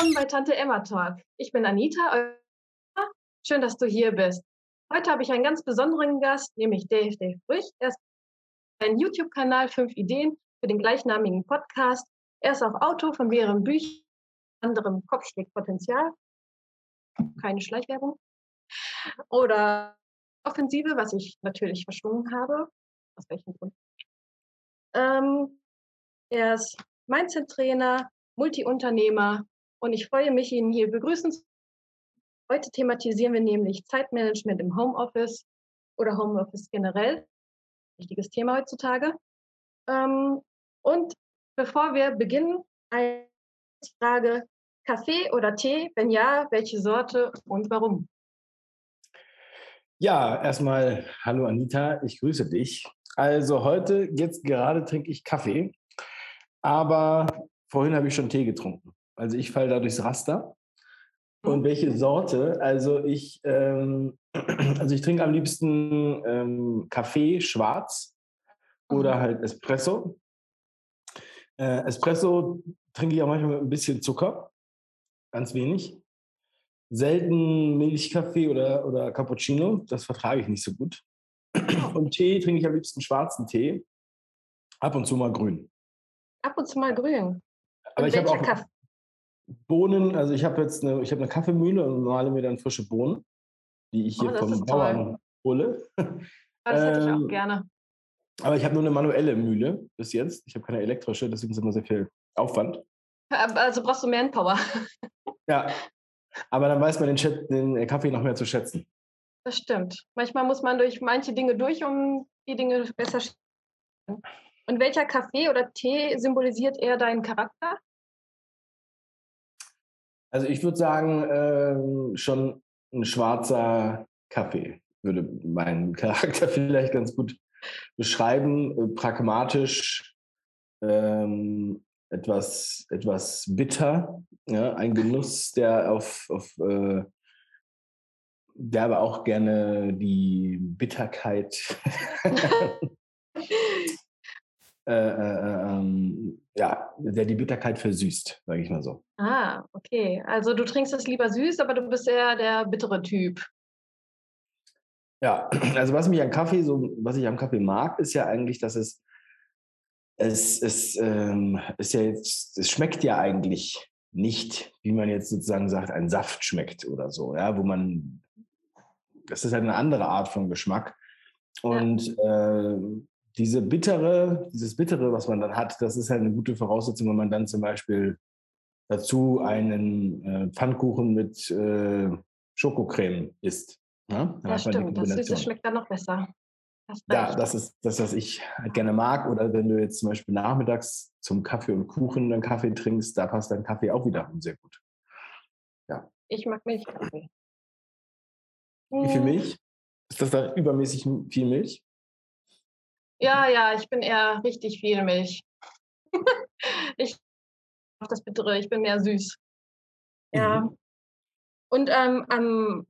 willkommen bei Tante Emma Talk. Ich bin Anita. Schön, dass du hier bist. Heute habe ich einen ganz besonderen Gast, nämlich Dave Dave Brüch. Er ist ein YouTube-Kanal Fünf Ideen für den gleichnamigen Podcast. Er ist auch Autor von mehreren Büchern, anderem Kopfschlägpotenzial, keine Schleichwerbung, oder Offensive, was ich natürlich verschwungen habe. Aus welchem Grund? Ähm, er ist Mindset-Trainer, Multiunternehmer und ich freue mich, ihn hier begrüßen zu Heute thematisieren wir nämlich Zeitmanagement im Homeoffice oder Homeoffice generell. Wichtiges Thema heutzutage. Ähm, und bevor wir beginnen, eine Frage, Kaffee oder Tee? Wenn ja, welche Sorte und warum? Ja, erstmal hallo Anita, ich grüße dich. Also heute, jetzt gerade trinke ich Kaffee, aber vorhin habe ich schon Tee getrunken. Also ich falle da durchs Raster. Und welche Sorte? Also ich, ähm, also ich trinke am liebsten ähm, Kaffee schwarz oder mhm. halt Espresso. Äh, Espresso trinke ich auch manchmal mit ein bisschen Zucker, ganz wenig. Selten Milchkaffee oder, oder Cappuccino, das vertrage ich nicht so gut. Und Tee trinke ich am liebsten schwarzen Tee, ab und zu mal grün. Ab und zu mal grün. Aber und ich habe auch Kaffee? Bohnen, also ich habe jetzt eine, ich habe eine Kaffeemühle und male mir dann frische Bohnen, die ich hier oh, vom Bauern hole. Das hätte ich auch ähm, gerne. Aber ich habe nur eine manuelle Mühle bis jetzt. Ich habe keine elektrische, deswegen ist immer sehr viel Aufwand. Also brauchst du Manpower. Ja, aber dann weiß man den, Chat, den Kaffee noch mehr zu schätzen. Das stimmt. Manchmal muss man durch manche Dinge durch, um die Dinge besser zu schätzen. Und welcher Kaffee oder Tee symbolisiert eher deinen Charakter? Also ich würde sagen, ähm, schon ein schwarzer Kaffee würde meinen Charakter vielleicht ganz gut beschreiben. Äh, pragmatisch, ähm, etwas, etwas bitter, ja, ein Genuss, der auf, auf äh, der aber auch gerne die Bitterkeit äh, äh, ähm, ja, der die Bitterkeit versüßt, sage ich mal so. Ah, okay. Also du trinkst es lieber süß, aber du bist eher der bittere Typ. Ja, also was mich an Kaffee so, was ich am Kaffee mag, ist ja eigentlich, dass es es, es ähm, ist ja jetzt, es schmeckt ja eigentlich nicht, wie man jetzt sozusagen sagt, ein Saft schmeckt oder so, ja, wo man, das ist halt eine andere Art von Geschmack. Und ja. äh, diese bittere, dieses bittere, was man dann hat, das ist halt eine gute Voraussetzung, wenn man dann zum Beispiel dazu einen äh, Pfannkuchen mit äh, Schokocreme isst. Ja, ja stimmt. Das Süße schmeckt dann noch besser. Ja, das ist das, was ich halt gerne mag. Oder wenn du jetzt zum Beispiel nachmittags zum Kaffee und Kuchen dann Kaffee trinkst, da passt dein Kaffee auch wiederum sehr gut. Ja. Ich mag Milchkaffee. Wie viel hm. Milch? Ist das da übermäßig viel Milch? Ja, ja, ich bin eher richtig viel Milch. ich das Bittere, ich bin mehr süß. Ja. Mhm. Und ähm, ähm,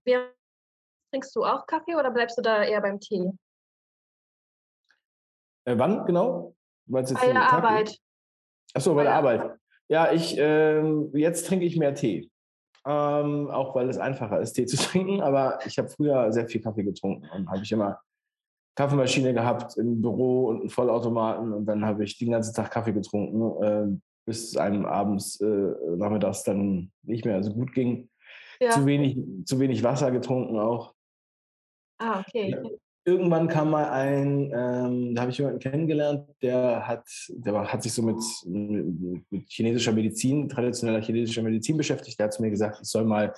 trinkst du auch Kaffee oder bleibst du da eher beim Tee? Äh, wann genau? bei der Arbeit. Achso, bei, bei der Arbeit. Ja, ich, ähm, jetzt trinke ich mehr Tee. Ähm, auch weil es einfacher ist, Tee zu trinken. Aber ich habe früher sehr viel Kaffee getrunken und habe ich immer Kaffeemaschine gehabt im Büro und einen Vollautomaten und dann habe ich den ganzen Tag Kaffee getrunken, äh, bis einem abends, äh, nachmittags dann nicht mehr so gut ging. Ja. Zu, wenig, zu wenig Wasser getrunken auch. Ah, okay. Ja. Irgendwann kam mal ein, ähm, da habe ich jemanden kennengelernt, der hat, der war, hat sich so mit, mit chinesischer Medizin, traditioneller chinesischer Medizin beschäftigt. Der hat zu mir gesagt, ich soll mal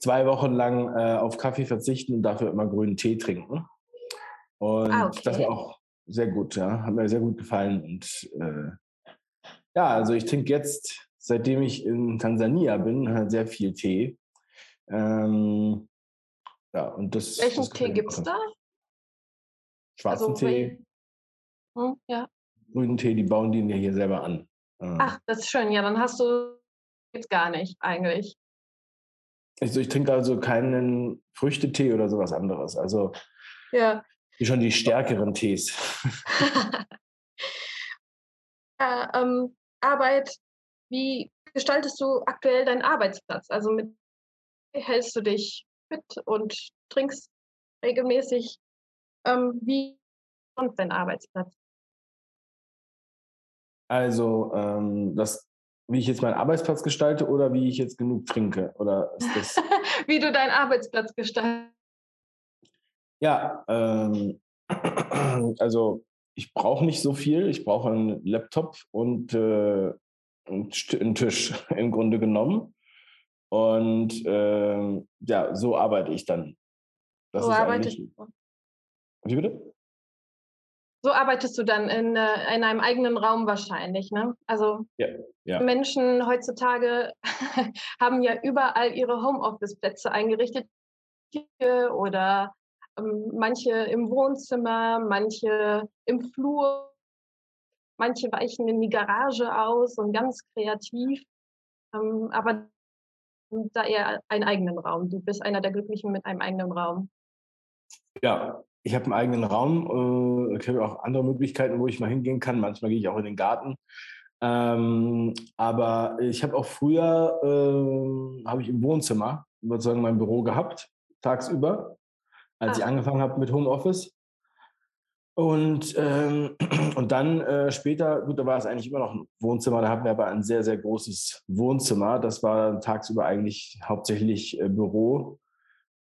zwei Wochen lang äh, auf Kaffee verzichten und dafür immer grünen Tee trinken. Und ah, okay. das war auch sehr gut, ja. Hat mir sehr gut gefallen. Und äh, ja, also ich trinke jetzt, seitdem ich in Tansania bin, halt sehr viel Tee. Ähm, ja, und das. Welchen das Tee gibt es da? Schwarzen also, Tee. Hm, ja. Grünen Tee, die bauen die ja hier selber an. Ähm. Ach, das ist schön. Ja, dann hast du jetzt gar nicht eigentlich. Also ich trinke also keinen Früchtetee oder sowas anderes. Also ja. Schon die stärkeren Tees. ja, ähm, Arbeit, wie gestaltest du aktuell deinen Arbeitsplatz? Also mit hältst du dich fit und trinkst regelmäßig? Ähm, wie kommt dein Arbeitsplatz? Also ähm, das, wie ich jetzt meinen Arbeitsplatz gestalte oder wie ich jetzt genug trinke? Oder wie du deinen Arbeitsplatz gestaltest? Ja, ähm, also ich brauche nicht so viel. Ich brauche einen Laptop und äh, einen Tisch im Grunde genommen. Und äh, ja, so arbeite ich dann. Das so arbeitest du? Wie bitte? So arbeitest du dann in, äh, in einem eigenen Raum wahrscheinlich, ne? Also ja, ja. Menschen heutzutage haben ja überall ihre Homeoffice-Plätze eingerichtet oder manche im Wohnzimmer, manche im Flur, manche weichen in die Garage aus und ganz kreativ. Ähm, aber da eher einen eigenen Raum. Du bist einer der Glücklichen mit einem eigenen Raum. Ja, ich habe einen eigenen Raum. Äh, ich habe auch andere Möglichkeiten, wo ich mal hingehen kann. Manchmal gehe ich auch in den Garten. Ähm, aber ich habe auch früher, äh, habe ich im Wohnzimmer sozusagen mein Büro gehabt, tagsüber, als Ach. ich angefangen habe mit Homeoffice. Und, ähm, und dann äh, später, gut, da war es eigentlich immer noch ein Wohnzimmer, da hatten wir aber ein sehr, sehr großes Wohnzimmer. Das war tagsüber eigentlich hauptsächlich äh, Büro.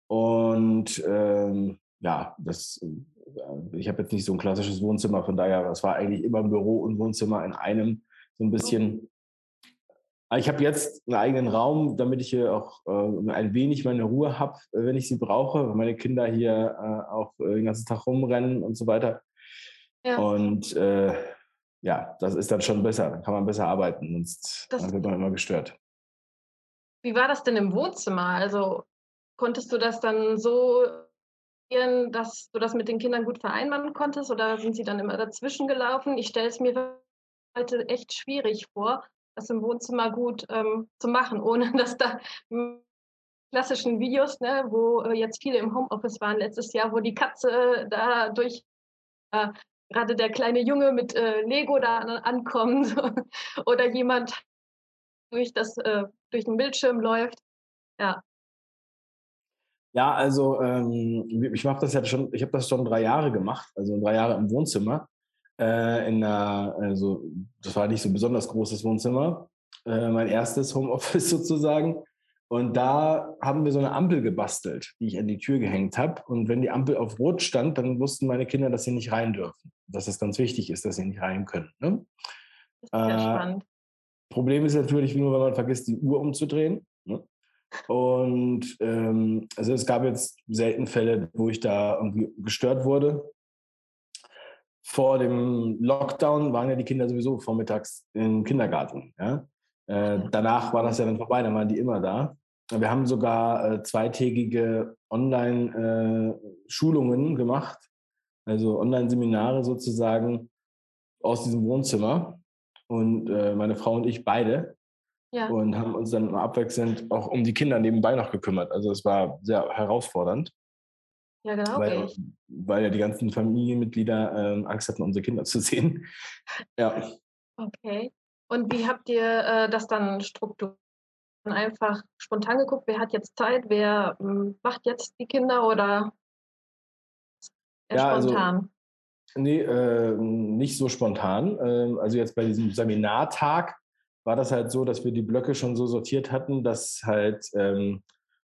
Und ähm, ja, das, äh, ich habe jetzt nicht so ein klassisches Wohnzimmer, von daher, das war eigentlich immer ein Büro und Wohnzimmer in einem, so ein bisschen. Ich habe jetzt einen eigenen Raum, damit ich hier auch äh, ein wenig meine Ruhe habe, äh, wenn ich sie brauche, weil meine Kinder hier äh, auch äh, den ganzen Tag rumrennen und so weiter. Ja. Und äh, ja, das ist dann schon besser, dann kann man besser arbeiten, sonst wird man immer gestört. Wie war das denn im Wohnzimmer? Also konntest du das dann so dass du das mit den Kindern gut vereinbaren konntest oder sind sie dann immer dazwischen gelaufen? Ich stelle es mir heute echt schwierig vor, das im Wohnzimmer gut ähm, zu machen, ohne dass da klassischen Videos, ne, wo äh, jetzt viele im Homeoffice waren letztes Jahr, wo die Katze da durch äh, gerade der kleine Junge mit äh, Lego da ankommt oder jemand durch das äh, durch den Bildschirm läuft. Ja, ja, also ähm, ich mache das ja schon, ich habe das schon drei Jahre gemacht, also drei Jahre im Wohnzimmer. Äh, in einer, also das war nicht so ein besonders großes Wohnzimmer, äh, mein erstes Homeoffice sozusagen. Und da haben wir so eine Ampel gebastelt, die ich an die Tür gehängt habe. Und wenn die Ampel auf Rot stand, dann wussten meine Kinder, dass sie nicht rein dürfen. Dass es ganz wichtig ist, dass sie nicht rein können. Ne? Das ist sehr äh, spannend. Problem ist natürlich nur, wenn man vergisst, die Uhr umzudrehen. Ne? Und ähm, also es gab jetzt selten Fälle, wo ich da irgendwie gestört wurde. Vor dem Lockdown waren ja die Kinder sowieso vormittags im Kindergarten. Ja? Äh, danach war das ja dann vorbei, dann waren die immer da. Wir haben sogar äh, zweitägige Online-Schulungen äh, gemacht, also Online-Seminare sozusagen aus diesem Wohnzimmer. Und äh, meine Frau und ich beide. Ja. Und haben uns dann abwechselnd auch um die Kinder nebenbei noch gekümmert. Also es war sehr herausfordernd. Ja, genau. Weil, weil ja die ganzen Familienmitglieder äh, Angst hatten, unsere Kinder zu sehen. ja. Okay. Und wie habt ihr äh, das dann strukturiert? Einfach spontan geguckt, wer hat jetzt Zeit, wer ähm, macht jetzt die Kinder oder ja, also spontan? Also, nee, äh, nicht so spontan. Ähm, also jetzt bei diesem Seminartag war das halt so, dass wir die Blöcke schon so sortiert hatten, dass halt ähm,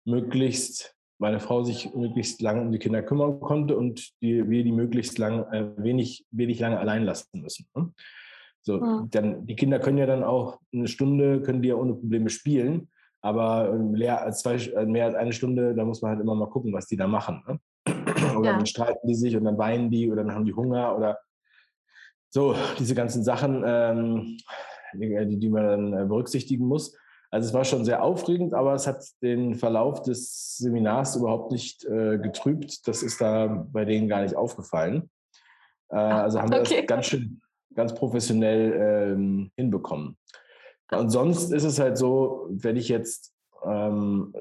möglichst meine Frau sich möglichst lange um die Kinder kümmern konnte und die, wir die möglichst lang, äh, wenig, wenig lange allein lassen müssen. Ne? So, ja. dann, die Kinder können ja dann auch eine Stunde, können die ja ohne Probleme spielen, aber mehr als, zwei, äh, mehr als eine Stunde, da muss man halt immer mal gucken, was die da machen. Ne? Oder ja. dann streiten die sich und dann weinen die oder dann haben die Hunger oder so, diese ganzen Sachen. Ähm, die, die man dann äh, berücksichtigen muss. Also es war schon sehr aufregend, aber es hat den Verlauf des Seminars überhaupt nicht äh, getrübt. Das ist da bei denen gar nicht aufgefallen. Äh, also haben wir okay. das ganz schön, ganz professionell ähm, hinbekommen. Und sonst ist es halt so, wenn ich jetzt, ähm,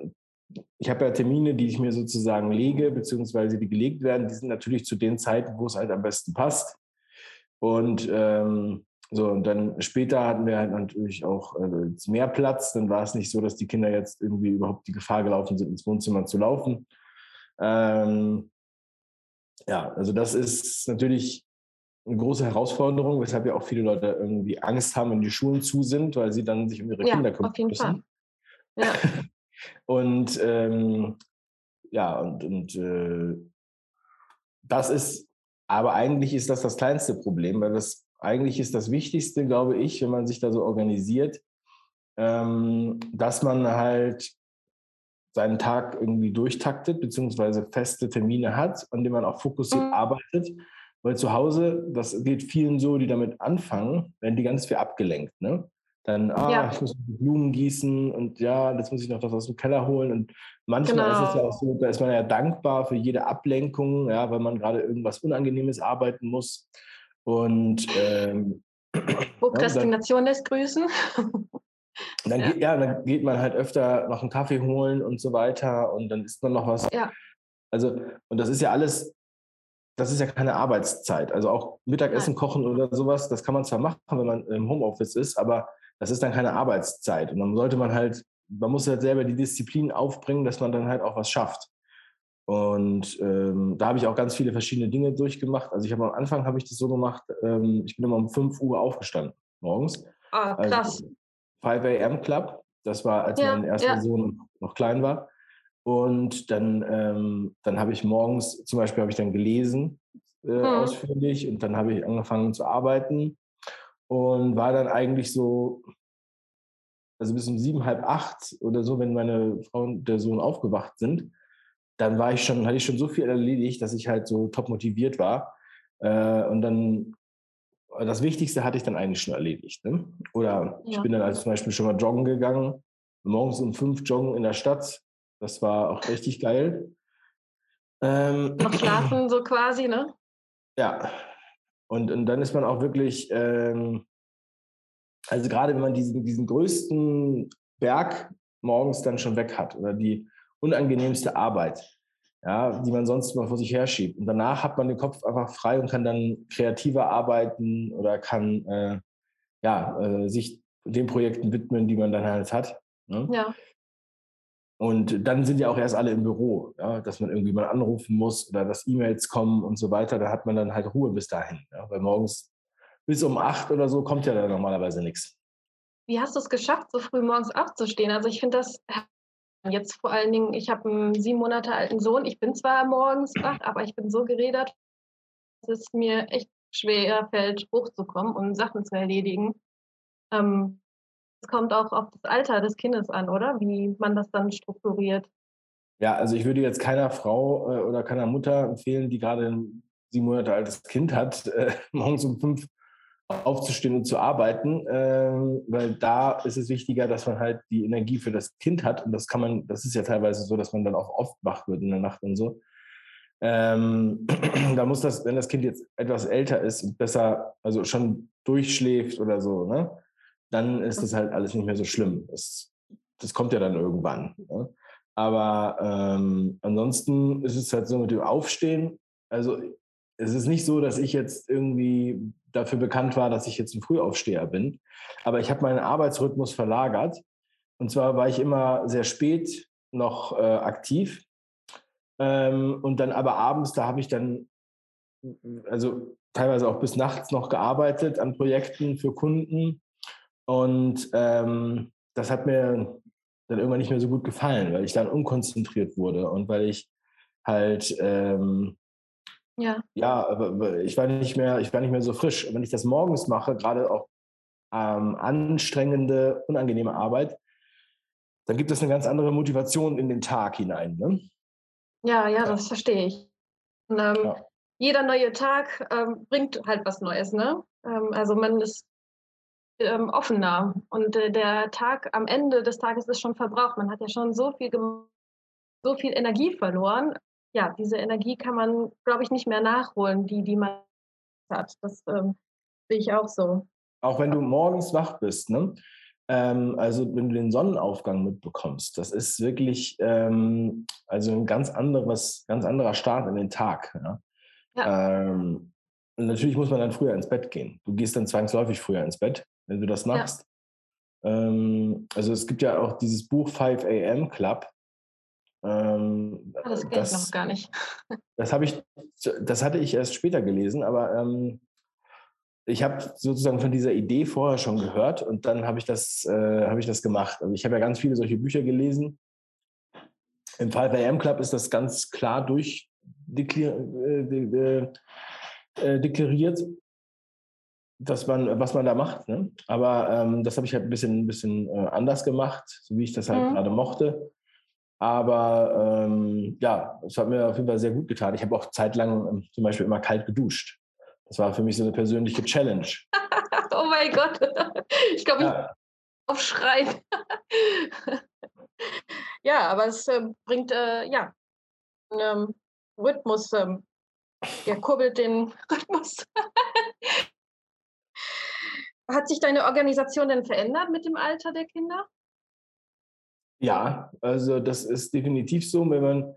ich habe ja Termine, die ich mir sozusagen lege, beziehungsweise die gelegt werden, die sind natürlich zu den Zeiten, wo es halt am besten passt. Und ähm, So, und dann später hatten wir halt natürlich auch äh, mehr Platz. Dann war es nicht so, dass die Kinder jetzt irgendwie überhaupt die Gefahr gelaufen sind, ins Wohnzimmer zu laufen. Ähm, ja, also das ist natürlich eine große Herausforderung, weshalb ja auch viele Leute irgendwie Angst haben, wenn die Schulen zu sind, weil sie dann sich um ihre ja, Kinder kümmern auf jeden müssen. Fall. Ja. und ähm, ja, und, und äh, das ist, aber eigentlich ist das das kleinste Problem, weil das eigentlich ist das Wichtigste, glaube ich, wenn man sich da so organisiert, ähm, dass man halt seinen Tag irgendwie durchtaktet, beziehungsweise feste Termine hat, an denen man auch fokussiert mhm. arbeitet. Weil zu Hause, das geht vielen so, die damit anfangen, werden die ganz viel abgelenkt. Ne? Dann, ah, ja. ich muss Blumen gießen und ja, jetzt muss ich noch das aus dem Keller holen. Und manchmal genau. ist es ja auch so, da ist man ja dankbar für jede Ablenkung, ja, weil man gerade irgendwas Unangenehmes arbeiten muss. Und ähm, Prokrastination lässt grüßen. Dann, ja. Geht, ja, dann geht man halt öfter noch einen Kaffee holen und so weiter und dann isst man noch was. Ja. Also, und das ist ja alles, das ist ja keine Arbeitszeit. Also auch Mittagessen Nein. kochen oder sowas, das kann man zwar machen, wenn man im Homeoffice ist, aber das ist dann keine Arbeitszeit. Und dann sollte man halt, man muss halt selber die Disziplin aufbringen, dass man dann halt auch was schafft. Und ähm, da habe ich auch ganz viele verschiedene Dinge durchgemacht. Also ich habe am Anfang habe ich das so gemacht, ähm, ich bin immer um 5 Uhr aufgestanden morgens. Ah, also krass. Also 5 AM Club. Das war, als ja, mein erster ja. Sohn noch klein war. Und dann, ähm, dann habe ich morgens, zum Beispiel habe ich dann gelesen äh, hm. ausführlich und dann habe ich angefangen zu arbeiten und war dann eigentlich so, also bis um sieben, halb acht oder so, wenn meine Frau und der Sohn aufgewacht sind, dann war ich schon, hatte ich schon so viel erledigt, dass ich halt so top motiviert war. Äh, und dann das Wichtigste hatte ich dann eigentlich schon erledigt. Ne? Oder ja. ich bin dann also zum Beispiel schon mal joggen gegangen, morgens um fünf joggen in der Stadt. Das war auch richtig geil. Ähm, Noch schlafen so quasi, ne? Ja. Und, und dann ist man auch wirklich, ähm, also gerade wenn man diesen, diesen größten Berg morgens dann schon weg hat oder die unangenehmste Arbeit, ja, die man sonst mal vor sich herschiebt. Und danach hat man den Kopf einfach frei und kann dann kreativer arbeiten oder kann äh, ja, äh, sich den Projekten widmen, die man dann halt hat. Ne? Ja. Und dann sind ja auch erst alle im Büro, ja, dass man irgendwie mal anrufen muss oder dass E-Mails kommen und so weiter. Da hat man dann halt Ruhe bis dahin. Ja, weil morgens bis um acht oder so kommt ja dann normalerweise nichts. Wie hast du es geschafft, so früh morgens aufzustehen? Also ich finde das Jetzt vor allen Dingen, ich habe einen sieben Monate alten Sohn. Ich bin zwar morgens wach, aber ich bin so geredet, dass es mir echt schwer fällt, hochzukommen und Sachen zu erledigen. Ähm, es kommt auch auf das Alter des Kindes an, oder? Wie man das dann strukturiert. Ja, also ich würde jetzt keiner Frau äh, oder keiner Mutter empfehlen, die gerade ein sieben Monate altes Kind hat, äh, morgens um fünf aufzustehen und zu arbeiten, ähm, weil da ist es wichtiger, dass man halt die Energie für das Kind hat und das kann man, das ist ja teilweise so, dass man dann auch oft wach wird in der Nacht und so. Ähm, da muss das, wenn das Kind jetzt etwas älter ist und besser, also schon durchschläft oder so, ne, dann ist das halt alles nicht mehr so schlimm. Das, das kommt ja dann irgendwann. Ne? Aber ähm, ansonsten ist es halt so mit dem Aufstehen. Also es ist nicht so, dass ich jetzt irgendwie dafür bekannt war, dass ich jetzt ein Frühaufsteher bin. Aber ich habe meinen Arbeitsrhythmus verlagert. Und zwar war ich immer sehr spät noch äh, aktiv. Ähm, und dann aber abends, da habe ich dann, also teilweise auch bis nachts noch gearbeitet an Projekten für Kunden. Und ähm, das hat mir dann irgendwann nicht mehr so gut gefallen, weil ich dann unkonzentriert wurde und weil ich halt ähm, ja. Ja, aber ich war nicht mehr, ich war nicht mehr so frisch. Wenn ich das morgens mache, gerade auch ähm, anstrengende, unangenehme Arbeit, dann gibt es eine ganz andere Motivation in den Tag hinein. Ne? Ja, ja, das verstehe ich. Und, ähm, ja. Jeder neue Tag ähm, bringt halt was Neues, ne? Ähm, also man ist ähm, offener und äh, der Tag am Ende des Tages ist schon verbraucht. Man hat ja schon so viel so viel Energie verloren ja, diese Energie kann man, glaube ich, nicht mehr nachholen, die, die man hat. Das ähm, sehe ich auch so. Auch wenn du morgens wach bist, ne? Ähm, also wenn du den Sonnenaufgang mitbekommst, das ist wirklich ähm, also ein ganz anderes, ganz anderer Start in den Tag. Ja? ja. Ähm, natürlich muss man dann früher ins Bett gehen. Du gehst dann zwangsläufig früher ins Bett, wenn du das machst. Ja. Ähm, also es gibt ja auch dieses Buch 5 AM Club. Ähm, ah, das kenne ich noch gar nicht. Das habe ich, das hatte ich erst später gelesen, aber ähm, ich habe sozusagen von dieser Idee vorher schon gehört und dann habe ich das, äh, habe ich das gemacht. Also ich habe ja ganz viele solche Bücher gelesen. Im 5 AM Club ist das ganz klar durchdeklariert, äh, deklariert, dass man, was man da macht. Ne? Aber ähm, das habe ich halt ein bisschen, ein bisschen äh, anders gemacht, so wie ich das halt mhm. gerade mochte. Aber ähm, ja, es hat mir auf jeden Fall sehr gut getan. Ich habe auch zeitlang ähm, zum Beispiel immer kalt geduscht. Das war für mich so eine persönliche Challenge. oh mein Gott. Ich glaube, ja. ich aufschreien. ja, aber es äh, bringt äh, ja einen ähm, Rhythmus ähm, der kurbelt den Rhythmus. Hat sich deine Organisation denn verändert mit dem Alter der Kinder? Ja, also das ist definitiv so. Wenn man,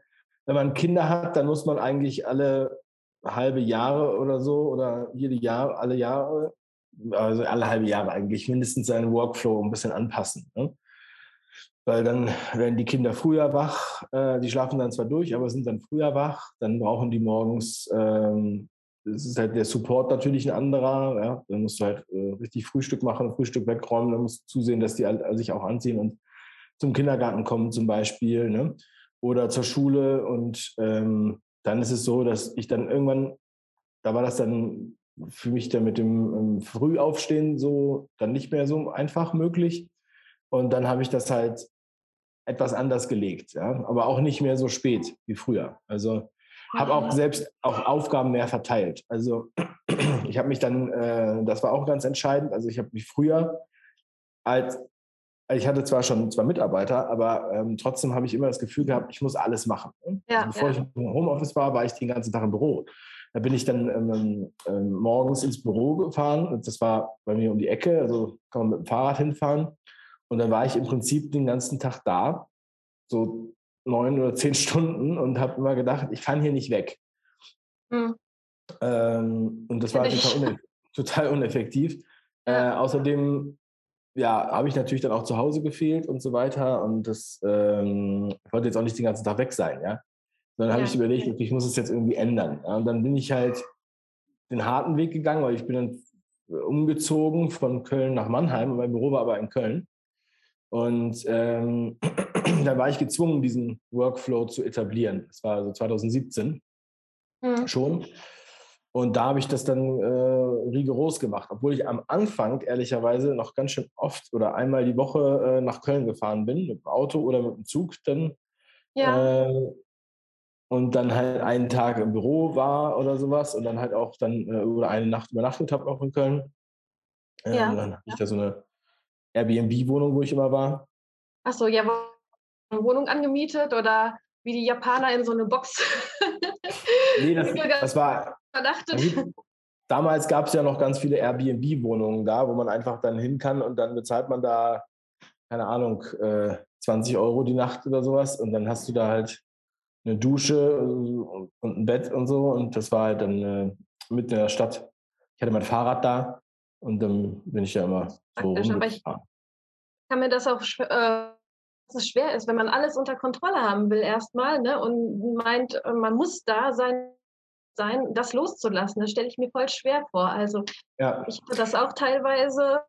wenn man Kinder hat, dann muss man eigentlich alle halbe Jahre oder so oder jede Jahr, alle Jahre, also alle halbe Jahre eigentlich mindestens seinen Workflow ein bisschen anpassen. Ne? weil dann werden die Kinder früher wach. Äh, die schlafen dann zwar durch, aber sind dann früher wach. Dann brauchen die morgens, ähm, das ist halt der Support natürlich ein anderer. Ja? Dann musst du halt äh, richtig Frühstück machen, Frühstück wegräumen. Dann musst du zusehen, dass die halt sich auch anziehen und zum Kindergarten kommen zum Beispiel ne? oder zur Schule. Und ähm, dann ist es so, dass ich dann irgendwann, da war das dann für mich dann mit dem ähm, Frühaufstehen so dann nicht mehr so einfach möglich. Und dann habe ich das halt etwas anders gelegt, ja, aber auch nicht mehr so spät wie früher. Also habe auch selbst auch Aufgaben mehr verteilt. Also ich habe mich dann, äh, das war auch ganz entscheidend. Also ich habe mich früher als ich hatte zwar schon zwei Mitarbeiter, aber ähm, trotzdem habe ich immer das Gefühl gehabt, ich muss alles machen. Ja, also bevor ja. ich im Homeoffice war, war ich den ganzen Tag im Büro. Da bin ich dann ähm, ähm, morgens ins Büro gefahren. Das war bei mir um die Ecke, also kann man mit dem Fahrrad hinfahren. Und dann war ich im Prinzip den ganzen Tag da, so neun oder zehn Stunden und habe immer gedacht, ich kann hier nicht weg. Hm. Ähm, und das war total, uneff total, uneffektiv. Äh, außerdem ja, habe ich natürlich dann auch zu Hause gefehlt und so weiter. Und das ähm, wollte jetzt auch nicht den ganzen Tag weg sein, ja. Dann ja. habe ich überlegt, okay, ich muss es jetzt irgendwie ändern. Ja? Und dann bin ich halt den harten Weg gegangen, weil ich bin dann umgezogen von Köln nach Mannheim. Mein Büro war aber in Köln. Und ähm, da war ich gezwungen, diesen Workflow zu etablieren. Das war also 2017 mhm. schon. Und da habe ich das dann äh, rigoros gemacht, obwohl ich am Anfang ehrlicherweise noch ganz schön oft oder einmal die Woche äh, nach Köln gefahren bin, mit dem Auto oder mit dem Zug dann. Ja. Äh, und dann halt einen Tag im Büro war oder sowas und dann halt auch dann äh, oder eine Nacht übernachtet habe auch in Köln. Ähm, ja. Dann habe ich da so eine Airbnb-Wohnung, wo ich immer war. Ach so, ja, eine Wohnung angemietet oder wie die Japaner in so eine Box. nee, das, das war. Verdachtet. Damals gab es ja noch ganz viele Airbnb-Wohnungen da, wo man einfach dann hin kann und dann bezahlt man da, keine Ahnung, äh, 20 Euro die Nacht oder sowas und dann hast du da halt eine Dusche und ein Bett und so und das war halt dann äh, mitten in der Stadt. Ich hatte mein Fahrrad da und dann bin ich ja immer so aber ich kann mir das auch äh, dass es schwer ist, wenn man alles unter Kontrolle haben will erstmal ne, und meint, äh, man muss da sein, sein das loszulassen. Das stelle ich mir voll schwer vor. Also ja. ich hatte das auch teilweise,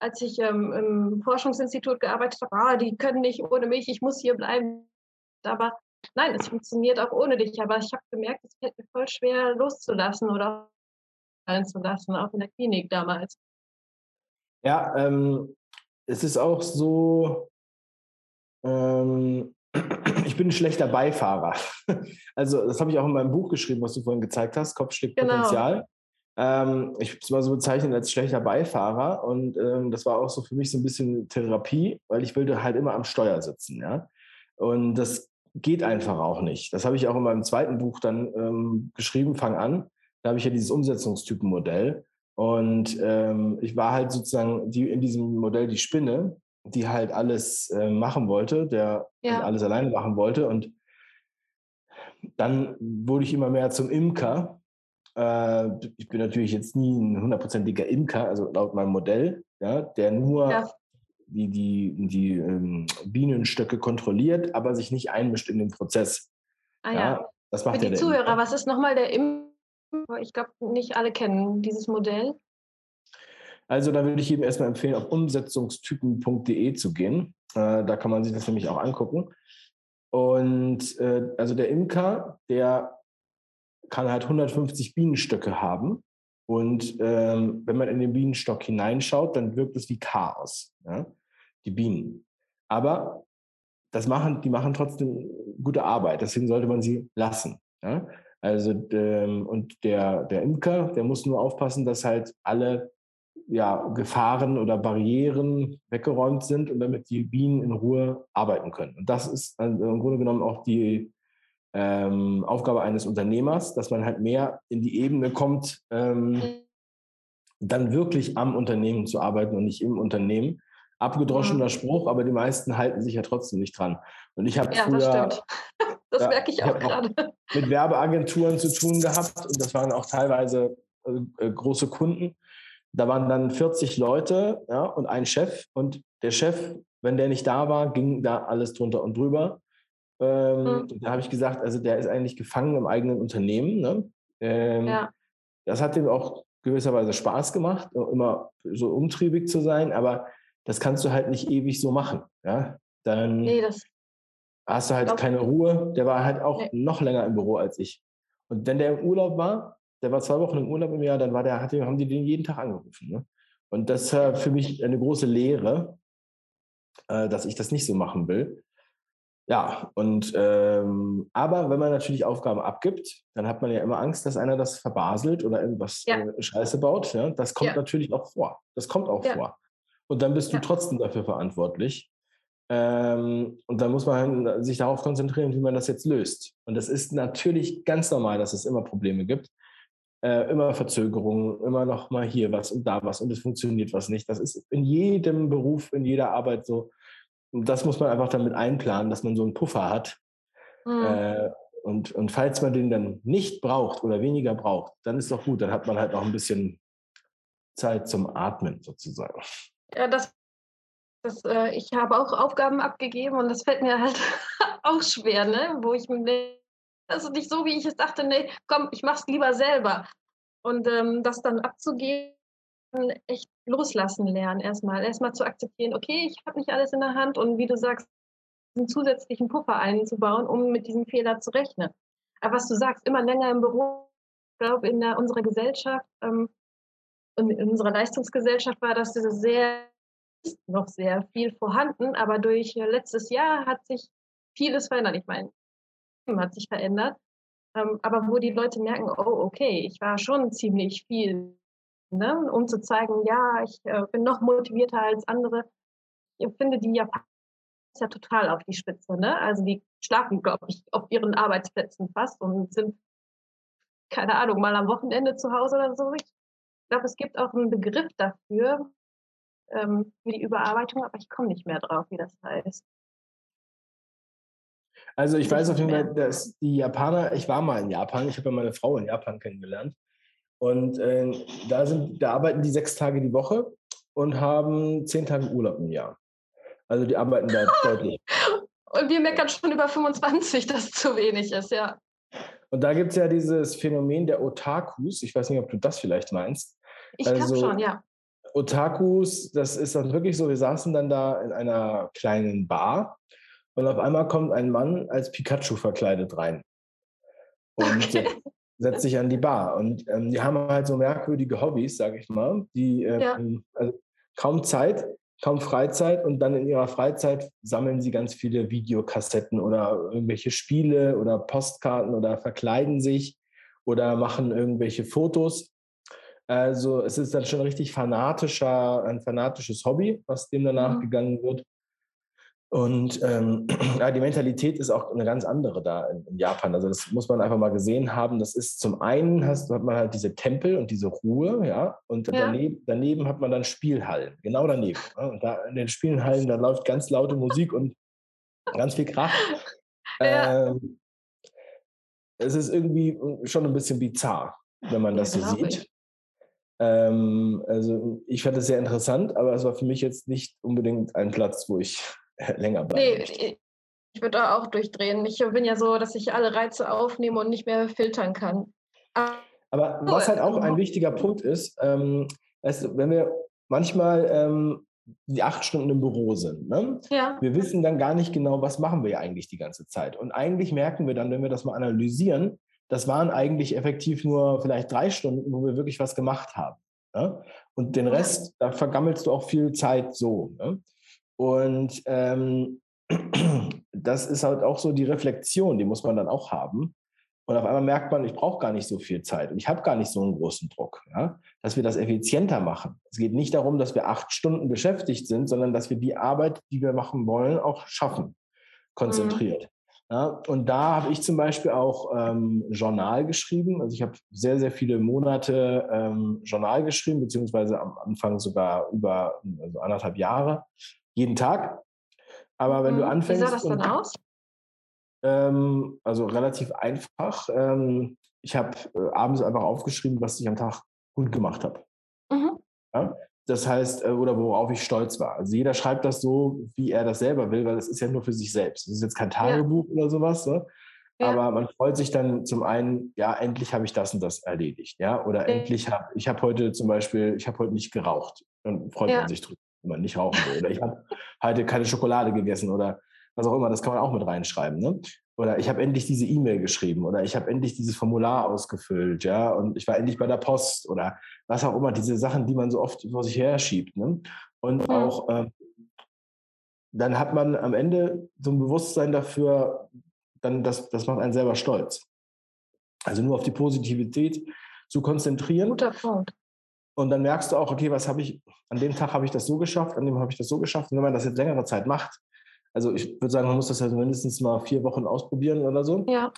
als ich ähm, im Forschungsinstitut gearbeitet habe, ah, die können nicht ohne mich, ich muss hier bleiben. Aber nein, es funktioniert auch ohne dich. Aber ich habe gemerkt, es fällt mir voll schwer loszulassen oder zu lassen, auch in der Klinik damals. Ja, ähm, es ist auch so, ähm, ich bin ein schlechter Beifahrer. Also, das habe ich auch in meinem Buch geschrieben, was du vorhin gezeigt hast, Kopfstück genau. Ähm, ich habe es mal so bezeichnet als schlechter Beifahrer und ähm, das war auch so für mich so ein bisschen Therapie, weil ich wollte halt immer am Steuer sitzen, ja. Und das geht einfach auch nicht. Das habe ich auch in meinem zweiten Buch dann ähm, geschrieben, Fang an. Da habe ich ja dieses Umsetzungstypenmodell. Und ähm, ich war halt sozusagen die, in diesem Modell die Spinne, die halt alles äh, machen wollte, der ja. alles alleine machen wollte. Und dann wurde ich immer mehr zum Imker. Äh, ich bin natürlich jetzt nie ein hundertprozentiger Imker, also laut meinem Modell, ja, der nur ja. die, die, die ähm, Bienenstöcke kontrolliert, aber sich nicht einmischt in den Prozess. Ah ja. ja das macht Für die Zuhörer, Imker. was ist nochmal der Imker? Ich glaube, nicht alle kennen dieses Modell. Also da würde ich jedem erstmal empfehlen, auf umsetzungstypen.de zu gehen. Äh, da kann man sich das nämlich auch angucken. Und äh, also der Imker, der kann halt 150 Bienenstöcke haben. Und ähm, wenn man in den Bienenstock hineinschaut, dann wirkt es wie Chaos, ja? die Bienen. Aber das machen, die machen trotzdem gute Arbeit, deswegen sollte man sie lassen. Ja? Also ähm, und der, der Imker, der muss nur aufpassen, dass halt alle ja, Gefahren oder Barrieren weggeräumt sind und damit die Bienen in Ruhe arbeiten können. Und das ist im Grunde genommen auch die ähm, Aufgabe eines Unternehmers, dass man halt mehr in die Ebene kommt, ähm, dann wirklich am Unternehmen zu arbeiten und nicht im Unternehmen. Abgedroschener mhm. Spruch, aber die meisten halten sich ja trotzdem nicht dran. Und ich habe ja, früher, das stimmt. Das ja, merke ich auch gerade. Mit Werbeagenturen zu tun gehabt und das waren auch teilweise äh, äh große Kunden. Da waren dann 40 Leute ja, und ein Chef. Und der Chef, wenn der nicht da war, ging da alles drunter und drüber. Ähm, mhm. Da habe ich gesagt, also der ist eigentlich gefangen im eigenen Unternehmen. Ne? Ähm, ja. Das hat ihm auch gewisserweise Spaß gemacht, immer so umtriebig zu sein, aber das kannst du halt nicht ewig so machen. Ja? Dann nee, hast du halt keine Ruhe. Der war halt auch nee. noch länger im Büro als ich. Und wenn der im Urlaub war, der war zwei Wochen im Urlaub im Jahr, dann war der, hatte, haben die den jeden Tag angerufen. Ne? Und das war für mich eine große Lehre, äh, dass ich das nicht so machen will. Ja, und ähm, aber wenn man natürlich Aufgaben abgibt, dann hat man ja immer Angst, dass einer das verbaselt oder irgendwas ja. äh, Scheiße baut. Ja? Das kommt ja. natürlich auch vor. Das kommt auch vor. Und dann bist du trotzdem dafür verantwortlich. Ähm, und dann muss man sich darauf konzentrieren, wie man das jetzt löst. Und das ist natürlich ganz normal, dass es immer Probleme gibt äh, immer Verzögerungen, immer noch mal hier was und da was und es funktioniert was nicht. Das ist in jedem Beruf, in jeder Arbeit so. Und das muss man einfach damit einplanen, dass man so einen Puffer hat. Mhm. Äh, und, und falls man den dann nicht braucht oder weniger braucht, dann ist doch gut. Dann hat man halt auch ein bisschen Zeit zum Atmen sozusagen. Ja, das, das äh, ich habe auch Aufgaben abgegeben und das fällt mir halt auch schwer, ne? wo ich mir also nicht so, wie ich es dachte, nee, komm, ich mach's lieber selber. Und ähm, das dann abzugeben, echt loslassen lernen erstmal. Erstmal zu akzeptieren, okay, ich habe nicht alles in der Hand und wie du sagst, einen zusätzlichen Puffer einzubauen, um mit diesem Fehler zu rechnen. Aber was du sagst, immer länger im Büro, ich glaube, in der, unserer Gesellschaft ähm, und in unserer Leistungsgesellschaft war das sehr, noch sehr viel vorhanden, aber durch äh, letztes Jahr hat sich vieles verändert. Ich meine, hat sich verändert. Ähm, aber wo die Leute merken, oh, okay, ich war schon ziemlich viel, ne? um zu zeigen, ja, ich äh, bin noch motivierter als andere. Ich finde die Japaner ja total auf die Spitze. Ne? Also die schlafen, glaube ich, auf ihren Arbeitsplätzen fast und sind, keine Ahnung, mal am Wochenende zu Hause oder so. Ich glaube, es gibt auch einen Begriff dafür, ähm, für die Überarbeitung, aber ich komme nicht mehr drauf, wie das heißt. Also ich weiß auf jeden Fall, dass die Japaner, ich war mal in Japan, ich habe ja meine Frau in Japan kennengelernt. Und äh, da, sind, da arbeiten die sechs Tage die Woche und haben zehn Tage Urlaub im Jahr. Also die arbeiten da deutlich. Und wir meckern schon über 25, dass es zu wenig ist, ja. Und da gibt es ja dieses Phänomen der Otakus. Ich weiß nicht, ob du das vielleicht meinst. Ich also, glaube schon, ja. Otakus, das ist dann wirklich so, wir saßen dann da in einer kleinen Bar und auf einmal kommt ein Mann als Pikachu verkleidet rein und okay. setzt sich an die Bar. Und ähm, die haben halt so merkwürdige Hobbys, sage ich mal, die äh, ja. also kaum Zeit, kaum Freizeit und dann in ihrer Freizeit sammeln sie ganz viele Videokassetten oder irgendwelche Spiele oder Postkarten oder verkleiden sich oder machen irgendwelche Fotos. Also es ist dann schon richtig fanatischer, ein fanatisches Hobby, was dem danach mhm. gegangen wird. Und ähm, ja, die Mentalität ist auch eine ganz andere da in, in, Japan. Also das muss man einfach mal gesehen haben. Das ist zum einen hast, hat man halt diese Tempel und diese Ruhe, ja, und ja. Daneben, daneben hat man dann Spielhallen, genau daneben. Ja? Und da in den Spielhallen, da läuft ganz laute Musik und ganz viel Kraft. Ja. Ähm, es ist irgendwie schon ein bisschen bizarr. wenn man das so sieht. Ich. Ähm, also ich fand es sehr interessant, aber es war für mich jetzt nicht unbedingt ein Platz, wo ich länger bleibe. Nee, ich würde auch durchdrehen. Ich bin ja so, dass ich alle Reize aufnehme und nicht mehr filtern kann. Aber was halt auch ein wichtiger Punkt ist, ähm, weißt wenn wir manchmal ähm, die acht Stunden im Büro sind, ne? ja. wir wissen dann gar nicht genau, was machen wir eigentlich die ganze Zeit. Und eigentlich merken wir dann, wenn wir das mal analysieren, das waren eigentlich effektiv nur vielleicht drei Stunden, wo wir wirklich was gemacht haben. Ne? Und den Rest, da vergammelst du auch viel Zeit so. Ne? Und ähm, das ist halt auch so die Reflexion, die muss man dann auch haben. Und auf einmal merkt man, ich brauche gar nicht so viel Zeit und ich habe gar nicht so einen großen Druck, ja? dass wir das effizienter machen. Es geht nicht darum, dass wir acht Stunden beschäftigt sind, sondern dass wir die Arbeit, die wir machen wollen, auch schaffen, konzentriert. Mhm. Ja? Und da habe ich zum Beispiel auch ähm, Journal geschrieben. Also ich habe sehr, sehr viele Monate ähm, Journal geschrieben, beziehungsweise am Anfang sogar über also anderthalb Jahre, jeden Tag. Aber wenn mhm. du anfängst. Wie sah das dann aus? Ähm, also relativ einfach. Ähm, ich habe äh, abends einfach aufgeschrieben, was ich am Tag gut gemacht habe. Mhm. Ja? Das heißt, äh, oder worauf ich stolz war. Also jeder schreibt das so, wie er das selber will, weil das ist ja nur für sich selbst. Das ist jetzt kein Tagebuch ja. oder sowas. Ne? Ja. Aber man freut sich dann zum einen, ja, endlich habe ich das und das erledigt, ja, oder ja. endlich habe ich habe heute zum Beispiel, ich habe heute nicht geraucht, dann freut man sich drüber, man nicht rauchen will, oder ich habe heute keine Schokolade gegessen oder was auch immer, das kann man auch mit reinschreiben. Ne? Oder ich habe endlich diese E-Mail geschrieben oder ich habe endlich dieses Formular ausgefüllt, ja, und ich war endlich bei der Post oder was auch immer, diese Sachen, die man so oft vor sich her schiebt. Ne? Und auch äh, dann hat man am Ende so ein Bewusstsein dafür, dann das, das macht einen selber stolz. Also nur auf die Positivität zu konzentrieren. Guter Punkt. Und dann merkst du auch, okay, was habe ich, an dem Tag habe ich das so geschafft, an dem habe ich das so geschafft. Und wenn man das jetzt längere Zeit macht, also ich würde sagen, man muss das ja mindestens mal vier Wochen ausprobieren oder so. Ja.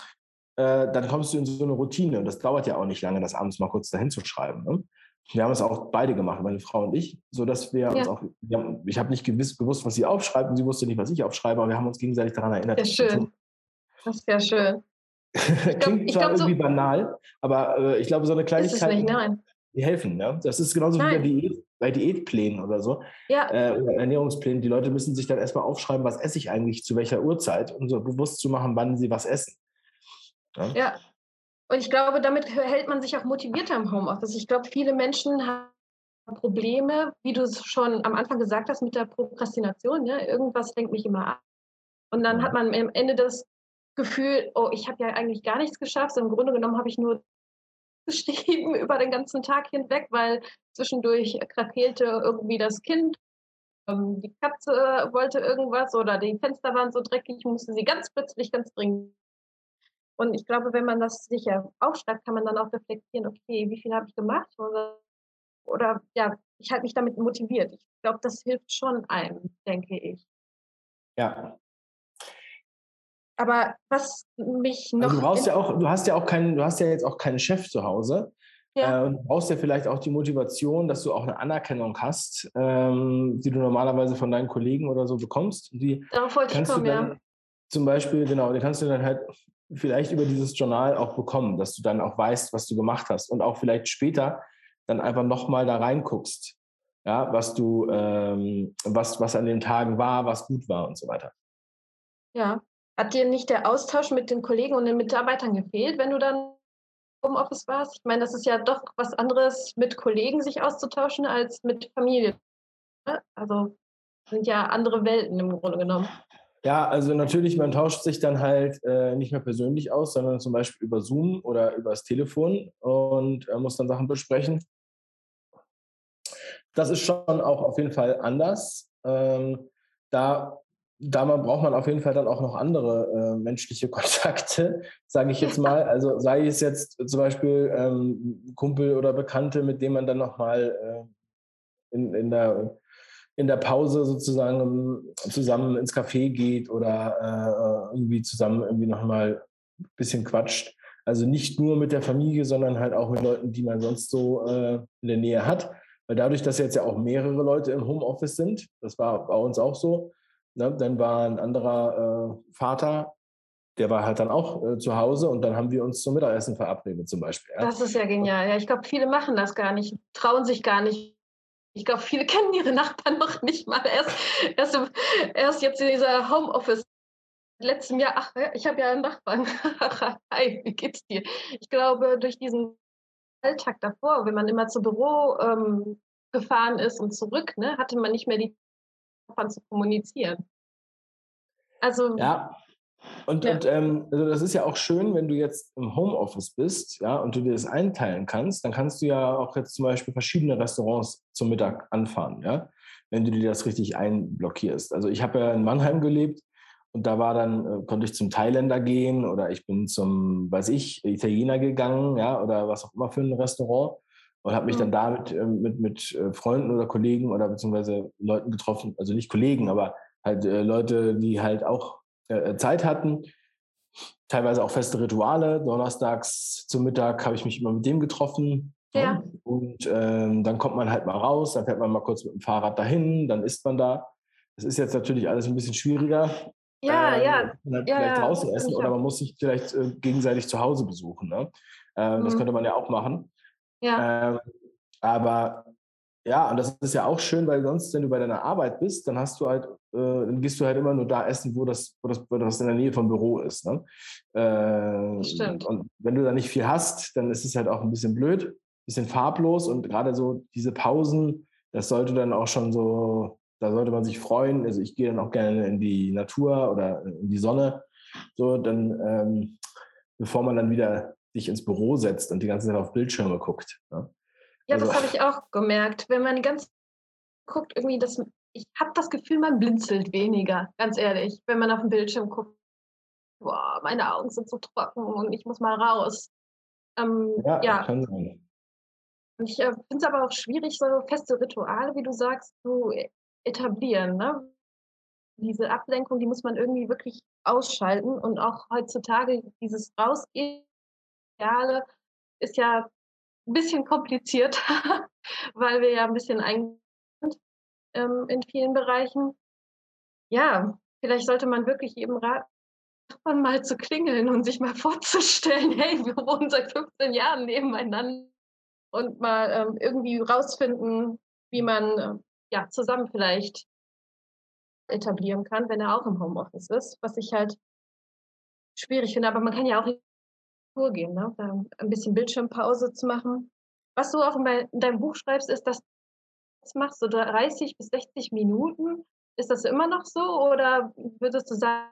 Äh, dann kommst du in so eine Routine. Und das dauert ja auch nicht lange, das abends mal kurz dahin zu schreiben. Ne? Wir haben es auch beide gemacht, meine Frau und ich, sodass wir ja. uns auch, wir haben, ich habe nicht gewiss, gewusst, was sie aufschreibt und sie wusste nicht, was ich aufschreibe, aber wir haben uns gegenseitig daran erinnert. Ja, schön. Das ist ja schön. Klingt glaub, zwar glaub, irgendwie so banal, aber äh, ich glaube, so eine Kleinigkeit. Ist es nicht, nein. Die helfen, ne? Das ist genauso nein. wie bei Diät bei Diätplänen oder so, ja. äh, oder Ernährungsplänen, die Leute müssen sich dann erstmal aufschreiben, was esse ich eigentlich zu welcher Uhrzeit, um so bewusst zu machen, wann sie was essen. Ja. ja. Und ich glaube, damit hält man sich auch motivierter im Homeoffice. Ich glaube, viele Menschen haben Probleme, wie du es schon am Anfang gesagt hast, mit der Prokrastination. Ne? Irgendwas lenkt mich immer ab. Und dann hat man am Ende das Gefühl, oh, ich habe ja eigentlich gar nichts geschafft. Im Grunde genommen habe ich nur geschrieben über den ganzen Tag hinweg, weil zwischendurch krakeelte irgendwie das Kind. Ähm, die Katze wollte irgendwas oder die Fenster waren so dreckig, musste sie ganz plötzlich ganz dringend. Und ich glaube, wenn man das sicher aufschreibt, kann man dann auch reflektieren, okay, wie viel habe ich gemacht? Oder, oder ja, ich halte mich damit motiviert. Ich glaube, das hilft schon einem, denke ich. Ja, aber was mich noch. Also du brauchst ja auch, du hast ja auch keinen, du hast ja jetzt auch keinen Chef zu Hause. Ja. Äh, du brauchst ja vielleicht auch die Motivation, dass du auch eine Anerkennung hast, ähm, die du normalerweise von deinen Kollegen oder so bekommst. Die Darauf wollte ich kommen, ja. Zum Beispiel, genau, die kannst du dann halt vielleicht über dieses Journal auch bekommen, dass du dann auch weißt, was du gemacht hast und auch vielleicht später dann einfach nochmal da reinguckst, ja, was du, ähm, was, was an den Tagen war, was gut war und so weiter. Ja, hat dir nicht der Austausch mit den Kollegen und den Mitarbeitern gefehlt, wenn du dann im Office warst? Ich meine, das ist ja doch was anderes, mit Kollegen sich auszutauschen, als mit Familie. Ne? Also sind ja andere Welten im Grunde genommen. Ja, also natürlich, man tauscht sich dann halt äh, nicht mehr persönlich aus, sondern zum Beispiel über Zoom oder übers Telefon und äh, muss dann Sachen besprechen. Das ist schon auch auf jeden Fall anders. Ähm, da da braucht man auf jeden Fall dann auch noch andere äh, menschliche Kontakte, sage ich jetzt mal. Also sei es jetzt zum Beispiel ähm, Kumpel oder Bekannte, mit denen man dann nochmal äh, in, in, der, in der Pause sozusagen zusammen ins Café geht oder äh, irgendwie zusammen irgendwie nochmal ein bisschen quatscht. Also nicht nur mit der Familie, sondern halt auch mit Leuten, die man sonst so äh, in der Nähe hat. Weil dadurch, dass jetzt ja auch mehrere Leute im Homeoffice sind, das war bei uns auch so, Ne? Dann war ein anderer äh, Vater der war halt dann auch äh, zu Hause und dann haben wir uns zum Mittagessen verabredet zum Beispiel. Ja? Das ist ja genial. Ja, ich glaube, viele machen das gar nicht, trauen sich gar nicht. Ich glaube, viele kennen ihre Nachbarn noch nicht mal. Erst, erst, erst jetzt in dieser Homeoffice letztem Jahr, ach, ich habe ja einen Nachbarn. Hi, wie geht's dir? Ich glaube, durch diesen Alltag davor, wenn man immer zu Büro ähm, gefahren ist und zurück, ne, hatte man nicht mehr die Zeit zu kommunizieren. Also ja, und, ja. und ähm, also das ist ja auch schön, wenn du jetzt im Homeoffice bist, ja, und du dir das einteilen kannst, dann kannst du ja auch jetzt zum Beispiel verschiedene Restaurants zum Mittag anfahren, ja, wenn du dir das richtig einblockierst. Also ich habe ja in Mannheim gelebt und da war dann, äh, konnte ich zum Thailänder gehen oder ich bin zum, weiß ich, Italiener gegangen, ja, oder was auch immer für ein Restaurant und habe mich mhm. dann damit äh, mit, mit äh, Freunden oder Kollegen oder beziehungsweise Leuten getroffen, also nicht Kollegen, aber halt äh, Leute, die halt auch äh, äh, Zeit hatten. Teilweise auch feste Rituale. Donnerstags zum Mittag habe ich mich immer mit dem getroffen. Ne? Ja. Und ähm, dann kommt man halt mal raus, dann fährt man mal kurz mit dem Fahrrad dahin, dann ist man da. Das ist jetzt natürlich alles ein bisschen schwieriger, ja, äh, ja. Halt ja, vielleicht ja, draußen essen oder man muss sich vielleicht äh, gegenseitig zu Hause besuchen. Ne? Äh, mhm. Das könnte man ja auch machen. Ja. Ähm, aber ja, und das ist ja auch schön, weil sonst, wenn du bei deiner Arbeit bist, dann hast du halt, äh, dann gehst du halt immer nur da essen, wo das, wo das, wo das in der Nähe vom Büro ist. Ne? Äh, Stimmt. Und wenn du da nicht viel hast, dann ist es halt auch ein bisschen blöd, ein bisschen farblos und gerade so diese Pausen, das sollte dann auch schon so da sollte man sich freuen. Also ich gehe dann auch gerne in die Natur oder in die Sonne. So, dann, ähm, bevor man dann wieder sich ins Büro setzt und die ganze Zeit auf Bildschirme guckt. Ne? Ja, also, das habe ich auch gemerkt. Wenn man ganz guckt, irgendwie, das, ich habe das Gefühl, man blinzelt weniger, ganz ehrlich, wenn man auf den Bildschirm guckt. Boah, meine Augen sind so trocken und ich muss mal raus. Ähm, ja, ja, kann sein. Ich äh, finde es aber auch schwierig, so feste Rituale, wie du sagst, zu etablieren. Ne? Diese Ablenkung, die muss man irgendwie wirklich ausschalten. Und auch heutzutage dieses Rausgehen ist ja ein bisschen kompliziert, weil wir ja ein bisschen eingeschränkt ähm, in vielen Bereichen. Ja, vielleicht sollte man wirklich eben raten, mal zu klingeln und sich mal vorzustellen, hey, wir wohnen seit 15 Jahren nebeneinander und mal ähm, irgendwie rausfinden, wie man äh, ja, zusammen vielleicht etablieren kann, wenn er auch im Homeoffice ist, was ich halt schwierig finde. Aber man kann ja auch Tour gehen, ne? ein bisschen Bildschirmpause zu machen. Was du auch in deinem Buch schreibst, ist, dass das machst du 30 bis 60 Minuten. Ist das immer noch so oder würdest du sagen,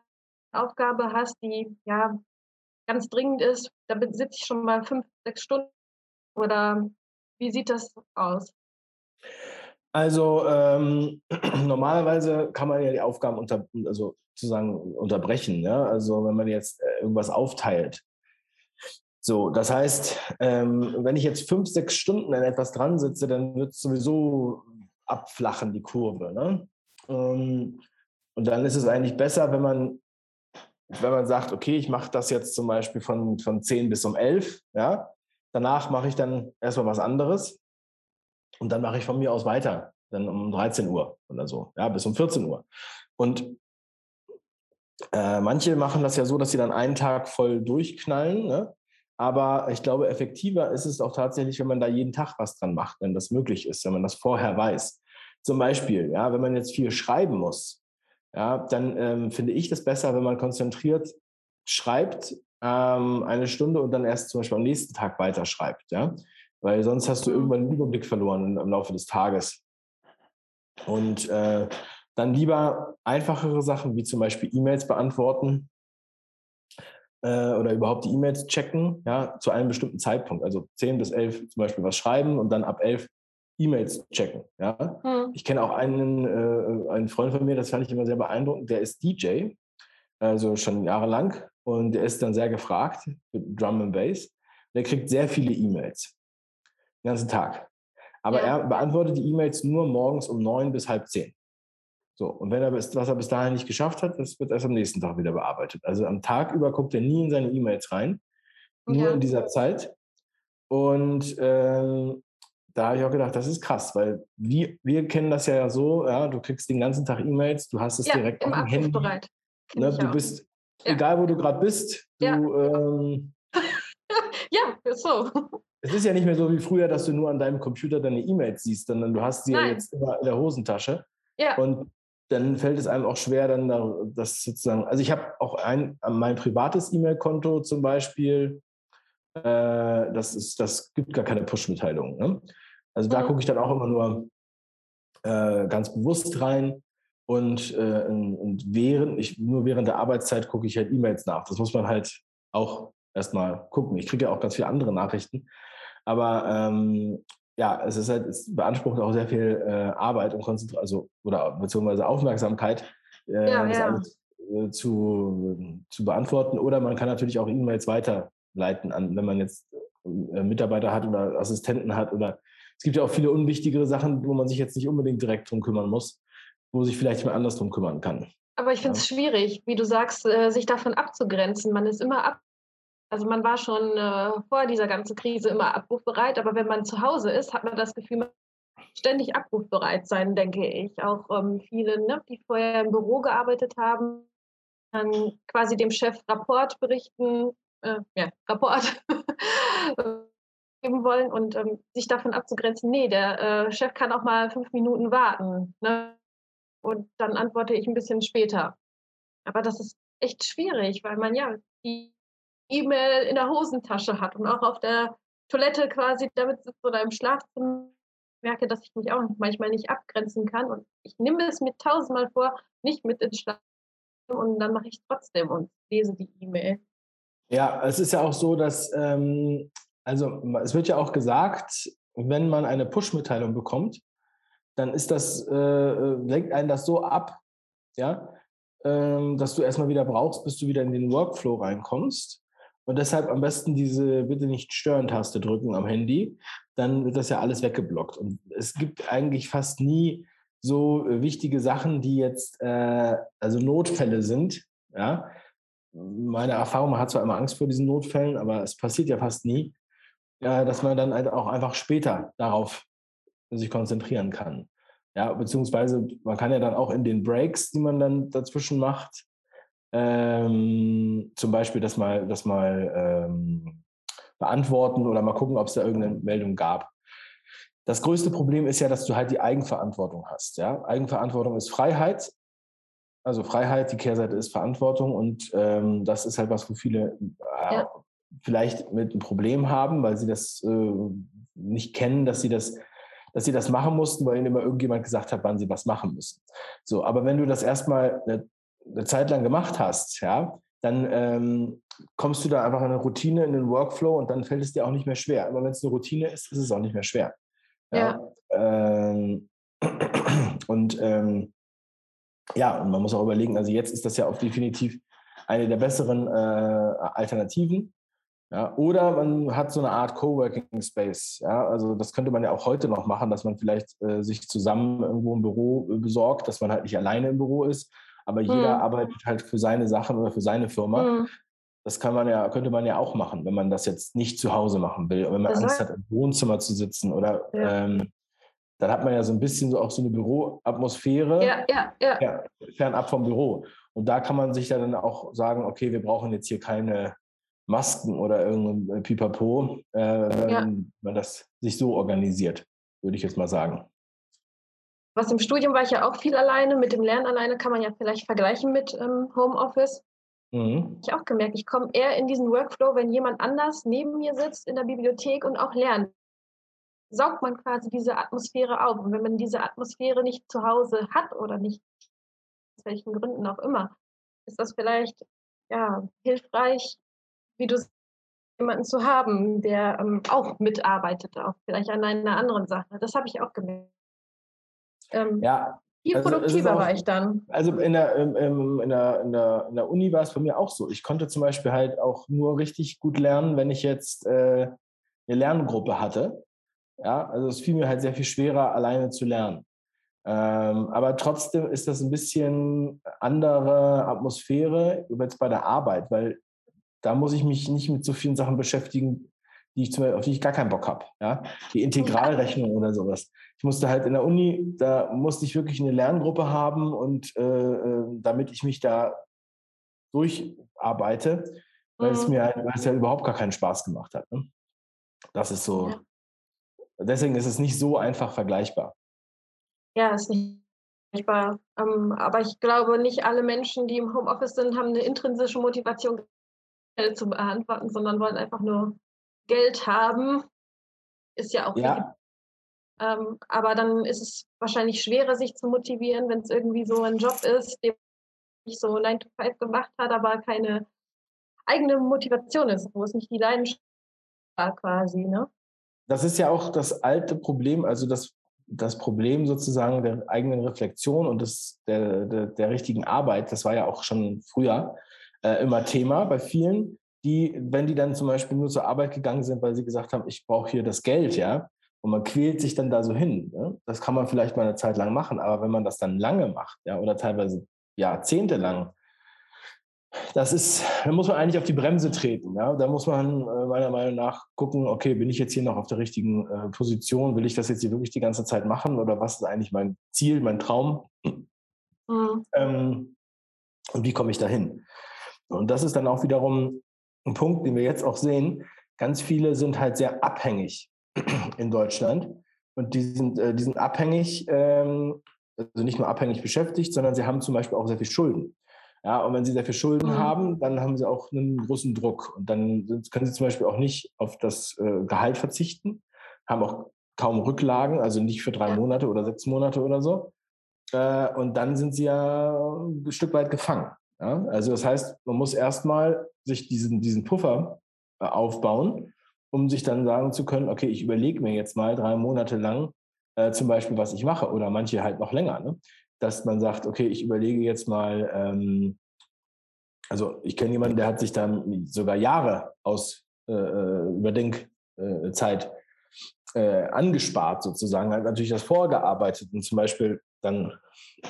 Aufgabe hast, die ja ganz dringend ist, da sitze ich schon mal fünf, sechs Stunden oder wie sieht das aus? Also ähm, normalerweise kann man ja die Aufgaben unter, also sozusagen unterbrechen. Ja? Also wenn man jetzt äh, irgendwas aufteilt. So, das heißt, ähm, wenn ich jetzt fünf, sechs Stunden an etwas dran sitze, dann wird es sowieso abflachen, die Kurve. Ne? Ähm, und dann ist es eigentlich besser, wenn man, wenn man sagt, okay, ich mache das jetzt zum Beispiel von, von 10 bis um 11, ja, danach mache ich dann erstmal was anderes und dann mache ich von mir aus weiter, dann um 13 Uhr oder so, ja, bis um 14 Uhr. Und äh, manche machen das ja so, dass sie dann einen Tag voll durchknallen, ne? Aber ich glaube, effektiver ist es auch tatsächlich, wenn man da jeden Tag was dran macht, wenn das möglich ist, wenn man das vorher weiß. Zum Beispiel, ja, wenn man jetzt viel schreiben muss, ja, dann ähm, finde ich das besser, wenn man konzentriert schreibt ähm, eine Stunde und dann erst zum Beispiel am nächsten Tag weiterschreibt, ja. Weil sonst hast du mhm. irgendwann den Überblick verloren im Laufe des Tages. Und äh, dann lieber einfachere Sachen, wie zum Beispiel E-Mails beantworten äh, oder überhaupt die E-Mails checken, ja, zu einem bestimmten Zeitpunkt. Also 10 bis 11 zum Beispiel was schreiben und dann ab 11 E-Mails checken. Ja? Mhm. Ich kenne auch einen, äh, einen Freund von mir, das fand ich immer sehr beeindruckend, der ist DJ, also schon jahrelang und der ist dann sehr gefragt mit Drum and Bass. Der kriegt sehr viele E-Mails den ganzen Tag. Aber ja. er beantwortet die E-Mails nur morgens um neun bis halb zehn. So, und wenn er bis, was er bis dahin nicht geschafft hat, das wird erst am nächsten Tag wieder bearbeitet. Also am Tag über guckt er nie in seine E-Mails rein, nur ja. in dieser Zeit. Und ähm, da habe ich auch gedacht, das ist krass, weil wir, wir kennen das ja so, ja, du kriegst den ganzen Tag E-Mails, du hast es ja, direkt auf dem Handy. Ne, du bist ja. egal wo du gerade bist. Du, ja. Ähm, ja, so. Es ist ja nicht mehr so wie früher, dass du nur an deinem Computer deine E-Mails siehst, sondern du hast sie Nein. ja jetzt immer in der Hosentasche. Ja. Und dann fällt es einem auch schwer, dann das sozusagen. Also ich habe auch ein mein privates E-Mail-Konto zum Beispiel. Äh, das ist, das gibt gar keine Push-Mitteilungen. Ne? Also da mhm. gucke ich dann auch immer nur äh, ganz bewusst rein. Und, äh, und während ich nur während der Arbeitszeit gucke ich halt E-Mails nach. Das muss man halt auch erstmal gucken. Ich kriege ja auch ganz viele andere Nachrichten. Aber ähm, ja, es ist halt, es beansprucht auch sehr viel äh, Arbeit und Konzentration, also oder beziehungsweise Aufmerksamkeit, äh, ja, das ja. alles äh, zu, zu beantworten. Oder man kann natürlich auch E-Mails weiterleiten an, wenn man jetzt äh, Mitarbeiter hat oder Assistenten hat oder es gibt ja auch viele unwichtigere Sachen, wo man sich jetzt nicht unbedingt direkt drum kümmern muss, wo sich vielleicht jemand anders drum kümmern kann. Aber ich finde es ja. schwierig, wie du sagst, äh, sich davon abzugrenzen. Man ist immer also man war schon äh, vor dieser ganzen Krise immer abrufbereit, aber wenn man zu Hause ist, hat man das Gefühl, man ständig abrufbereit sein, denke ich. Auch ähm, viele, ne, die vorher im Büro gearbeitet haben, dann quasi dem Chef Rapport berichten, äh, ja, Rapport geben wollen und ähm, sich davon abzugrenzen, nee, der äh, Chef kann auch mal fünf Minuten warten. Ne? Und dann antworte ich ein bisschen später. Aber das ist echt schwierig, weil man ja die E-Mail in der Hosentasche hat und auch auf der Toilette quasi damit sitzt oder im Schlafzimmer merke, dass ich mich auch manchmal nicht abgrenzen kann und ich nehme es mir tausendmal vor, nicht mit ins Schlaf und dann mache ich trotzdem und lese die E-Mail. Ja, es ist ja auch so, dass ähm, also es wird ja auch gesagt, wenn man eine Push-Mitteilung bekommt, dann ist das äh lenkt einen das so ab, ja, ähm, dass du erstmal wieder brauchst, bis du wieder in den Workflow reinkommst. Und deshalb am besten diese Bitte nicht stören-Taste drücken am Handy. Dann wird das ja alles weggeblockt. Und es gibt eigentlich fast nie so äh, wichtige Sachen, die jetzt äh, also Notfälle sind. Ja, meine Erfahrung, man hat zwar immer Angst vor diesen Notfällen, aber es passiert ja fast nie, ja, dass man dann halt auch einfach später darauf sich konzentrieren kann. Ja, beziehungsweise man kann ja dann auch in den Breaks, die man dann dazwischen macht, ähm, zum Beispiel das mal, das mal ähm, beantworten oder mal gucken, ob es da irgendeine Meldung gab. Das größte Problem ist ja, dass du halt die Eigenverantwortung hast. Ja? Eigenverantwortung ist Freiheit. Also Freiheit, die Kehrseite ist Verantwortung und ähm, das ist halt was, wo viele äh, ja. vielleicht mit einem Problem haben, weil sie das äh, nicht kennen, dass sie das dass sie das machen mussten, weil ihnen immer irgendjemand gesagt hat, wann sie was machen müssen. So, aber wenn du das erstmal eine eine Zeit lang gemacht hast, ja, dann ähm, kommst du da einfach in eine Routine, in den Workflow und dann fällt es dir auch nicht mehr schwer. Aber wenn es eine Routine ist, ist es auch nicht mehr schwer. Ja. ja. Ähm, und ähm, ja, und man muss auch überlegen, also jetzt ist das ja auch definitiv eine der besseren äh, Alternativen. Ja, oder man hat so eine Art Coworking Space. Ja, also das könnte man ja auch heute noch machen, dass man vielleicht äh, sich zusammen irgendwo ein Büro besorgt, dass man halt nicht alleine im Büro ist, aber jeder mhm. arbeitet halt für seine Sachen oder für seine Firma. Mhm. Das kann man ja, könnte man ja auch machen, wenn man das jetzt nicht zu Hause machen will. wenn man das Angst hat, im Wohnzimmer zu sitzen oder ja. ähm, dann hat man ja so ein bisschen so auch so eine Büroatmosphäre ja, ja, ja. fernab vom Büro. Und da kann man sich ja dann auch sagen, okay, wir brauchen jetzt hier keine Masken oder irgendein Pipapo, äh, wenn man das sich so organisiert, würde ich jetzt mal sagen. Was im Studium war ich ja auch viel alleine. Mit dem Lernen alleine kann man ja vielleicht vergleichen mit ähm, Homeoffice. Mhm. Ich auch gemerkt, ich komme eher in diesen Workflow, wenn jemand anders neben mir sitzt in der Bibliothek und auch lernt. Saugt man quasi diese Atmosphäre auf. Und wenn man diese Atmosphäre nicht zu Hause hat oder nicht, aus welchen Gründen auch immer, ist das vielleicht ja, hilfreich, wie du jemanden zu haben, der ähm, auch mitarbeitet, auch vielleicht an einer anderen Sache. Das habe ich auch gemerkt. Ähm, ja. Viel also produktiver auch, war ich dann. Also in der, in, in, der, in, der, in der Uni war es bei mir auch so. Ich konnte zum Beispiel halt auch nur richtig gut lernen, wenn ich jetzt äh, eine Lerngruppe hatte. Ja, also es fiel mir halt sehr viel schwerer, alleine zu lernen. Ähm, aber trotzdem ist das ein bisschen andere Atmosphäre jetzt bei der Arbeit, weil da muss ich mich nicht mit so vielen Sachen beschäftigen, die ich zum auf die ich gar keinen Bock habe. Ja? Die Integralrechnung oder sowas. Ich musste halt in der Uni, da musste ich wirklich eine Lerngruppe haben und äh, äh damit ich mich da durcharbeite, weil, es, mhm. mir, weil es ja überhaupt gar keinen Spaß gemacht hat. Ne? Das ist so. Ja. Deswegen ist es nicht so einfach vergleichbar. Ja, ist nicht vergleichbar. Ähm, aber ich glaube, nicht alle Menschen, die im Homeoffice sind, haben eine intrinsische Motivation, zu beantworten, sondern wollen einfach nur Geld haben. Ist ja auch ja. Ähm, aber dann ist es wahrscheinlich schwerer, sich zu motivieren, wenn es irgendwie so ein Job ist, der nicht so 9 to 5 gemacht hat, aber keine eigene Motivation ist, wo es nicht die Leidenschaft war quasi, ne? Das ist ja auch das alte Problem, also das, das Problem sozusagen der eigenen Reflexion und des, der, der, der richtigen Arbeit, das war ja auch schon früher äh, immer Thema bei vielen, die, wenn die dann zum Beispiel nur zur Arbeit gegangen sind, weil sie gesagt haben, ich brauche hier das Geld, ja, und man quält sich dann da so hin. Ne? Das kann man vielleicht mal eine Zeit lang machen, aber wenn man das dann lange macht, ja, oder teilweise jahrzehntelang, das ist, da muss man eigentlich auf die Bremse treten. Ja? Da muss man äh, meiner Meinung nach gucken, okay, bin ich jetzt hier noch auf der richtigen äh, Position? Will ich das jetzt hier wirklich die ganze Zeit machen? Oder was ist eigentlich mein Ziel, mein Traum? Mhm. Ähm, und wie komme ich dahin? Und das ist dann auch wiederum ein Punkt, den wir jetzt auch sehen. Ganz viele sind halt sehr abhängig in Deutschland. Und die sind, äh, die sind abhängig, ähm, also nicht nur abhängig beschäftigt, sondern sie haben zum Beispiel auch sehr viel Schulden. Ja, und wenn sie sehr viel Schulden mhm. haben, dann haben sie auch einen großen Druck. Und dann können sie zum Beispiel auch nicht auf das äh, Gehalt verzichten, haben auch kaum Rücklagen, also nicht für drei Monate oder sechs Monate oder so. Äh, und dann sind sie ja ein Stück weit gefangen. Ja? Also das heißt, man muss erstmal sich diesen, diesen Puffer äh, aufbauen, um sich dann sagen zu können, okay, ich überlege mir jetzt mal drei Monate lang äh, zum Beispiel, was ich mache oder manche halt noch länger. Ne? dass man sagt, okay, ich überlege jetzt mal, ähm, also ich kenne jemanden, der hat sich dann sogar Jahre aus äh, äh Überdenkzeit äh, äh, angespart sozusagen, hat natürlich das vorgearbeitet und zum Beispiel dann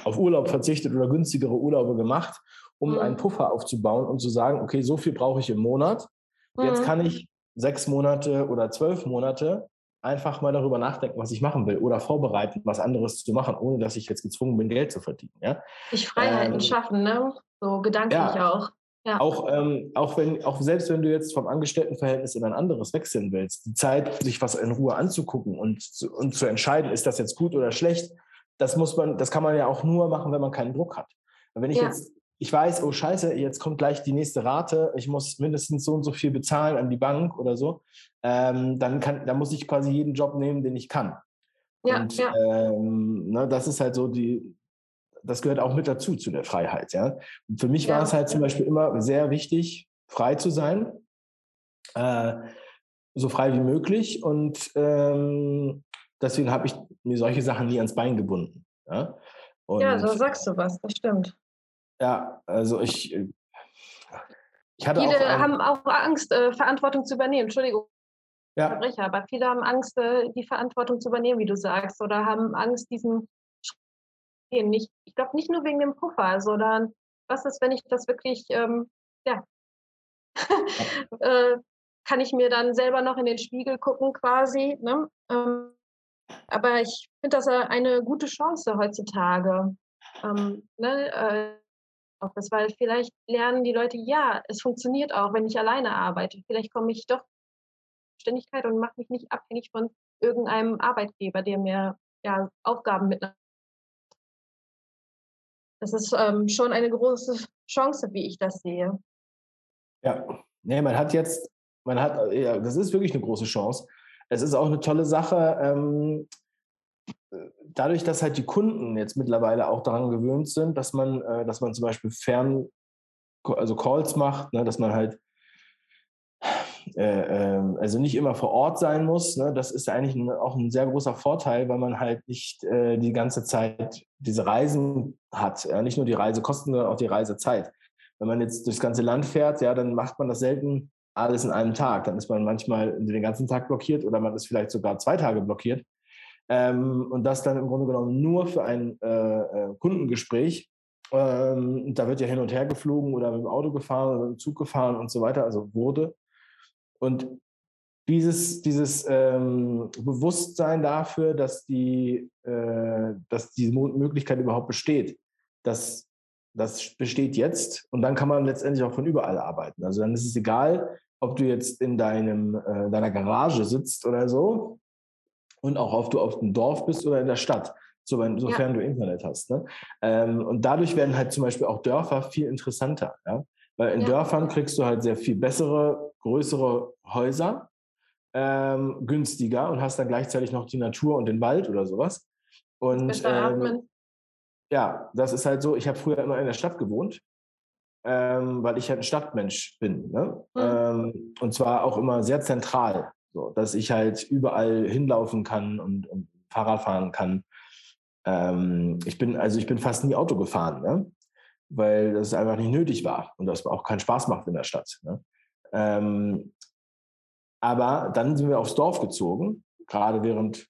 auf Urlaub verzichtet oder günstigere Urlaube gemacht, um mhm. einen Puffer aufzubauen und zu sagen, okay, so viel brauche ich im Monat. Mhm. Jetzt kann ich sechs Monate oder zwölf Monate einfach mal darüber nachdenken, was ich machen will oder vorbereiten, was anderes zu machen, ohne dass ich jetzt gezwungen bin, Geld zu verdienen. Ja? Ich Freiheiten ähm, schaffen, ne? so gedanklich ja, auch. Ja. Auch, ähm, auch, wenn, auch selbst wenn du jetzt vom Angestelltenverhältnis in ein anderes wechseln willst, die Zeit, sich was in Ruhe anzugucken und, zu, und zu entscheiden, ist das jetzt gut oder schlecht, das muss man, das kann man ja auch nur machen, wenn man keinen Druck hat. Und wenn ich ja. jetzt ich weiß, oh scheiße, jetzt kommt gleich die nächste Rate, ich muss mindestens so und so viel bezahlen an die Bank oder so, ähm, dann, kann, dann muss ich quasi jeden Job nehmen, den ich kann. Ja, und ja. Ähm, ne, das ist halt so die, das gehört auch mit dazu, zu der Freiheit. Ja? Und für mich ja. war es halt zum Beispiel immer sehr wichtig, frei zu sein, äh, so frei wie möglich. Und ähm, deswegen habe ich mir solche Sachen nie ans Bein gebunden. Ja, und, ja so sagst du was, das stimmt. Ja, also ich, äh, ich hatte viele auch, haben auch Angst, äh, Verantwortung zu übernehmen. Entschuldigung, ja. Verbrecher, aber viele haben Angst, äh, die Verantwortung zu übernehmen, wie du sagst, oder haben Angst, diesen Schritt nicht. Ich glaube nicht nur wegen dem Puffer, sondern was ist, wenn ich das wirklich, ähm, ja, äh, kann ich mir dann selber noch in den Spiegel gucken quasi. Ne? Ähm, aber ich finde das eine gute Chance heutzutage. Ähm, ne? Office, weil vielleicht lernen die Leute, ja, es funktioniert auch, wenn ich alleine arbeite. Vielleicht komme ich doch Ständigkeit und mache mich nicht abhängig von irgendeinem Arbeitgeber, der mir ja, Aufgaben mit. Das ist ähm, schon eine große Chance, wie ich das sehe. Ja, nee, man hat jetzt, man hat, ja, das ist wirklich eine große Chance. Es ist auch eine tolle Sache. Ähm, dadurch, dass halt die Kunden jetzt mittlerweile auch daran gewöhnt sind, dass man, äh, dass man zum Beispiel fern, also Calls macht, ne, dass man halt äh, äh, also nicht immer vor Ort sein muss. Ne, das ist eigentlich ein, auch ein sehr großer Vorteil, weil man halt nicht äh, die ganze Zeit diese Reisen hat. Ja, nicht nur die Reisekosten, sondern auch die Reisezeit. Wenn man jetzt durchs ganze Land fährt, ja, dann macht man das selten alles in einem Tag. Dann ist man manchmal den ganzen Tag blockiert oder man ist vielleicht sogar zwei Tage blockiert. Ähm, und das dann im Grunde genommen nur für ein äh, äh, Kundengespräch. Ähm, da wird ja hin und her geflogen oder mit dem Auto gefahren oder mit dem Zug gefahren und so weiter, also wurde. Und dieses, dieses ähm, Bewusstsein dafür, dass die, äh, dass diese Möglichkeit überhaupt besteht, dass das besteht jetzt und dann kann man letztendlich auch von überall arbeiten. Also dann ist es egal, ob du jetzt in deinem, äh, deiner Garage sitzt oder so und auch ob du auf dem Dorf bist oder in der Stadt, sofern ja. du Internet hast. Ne? Ähm, und dadurch werden halt zum Beispiel auch Dörfer viel interessanter. Ja? Weil in ja. Dörfern kriegst du halt sehr viel bessere, größere Häuser, ähm, günstiger und hast dann gleichzeitig noch die Natur und den Wald oder sowas. Und ähm, ja, das ist halt so, ich habe früher immer in der Stadt gewohnt ähm, weil ich halt ein Stadtmensch bin. Ne? Mhm. Ähm, und zwar auch immer sehr zentral, so, dass ich halt überall hinlaufen kann und, und Fahrrad fahren kann. Ähm, ich bin, also ich bin fast nie Auto gefahren, ne? weil das einfach nicht nötig war und das auch keinen Spaß macht in der Stadt. Ne? Ähm, aber dann sind wir aufs Dorf gezogen, gerade während,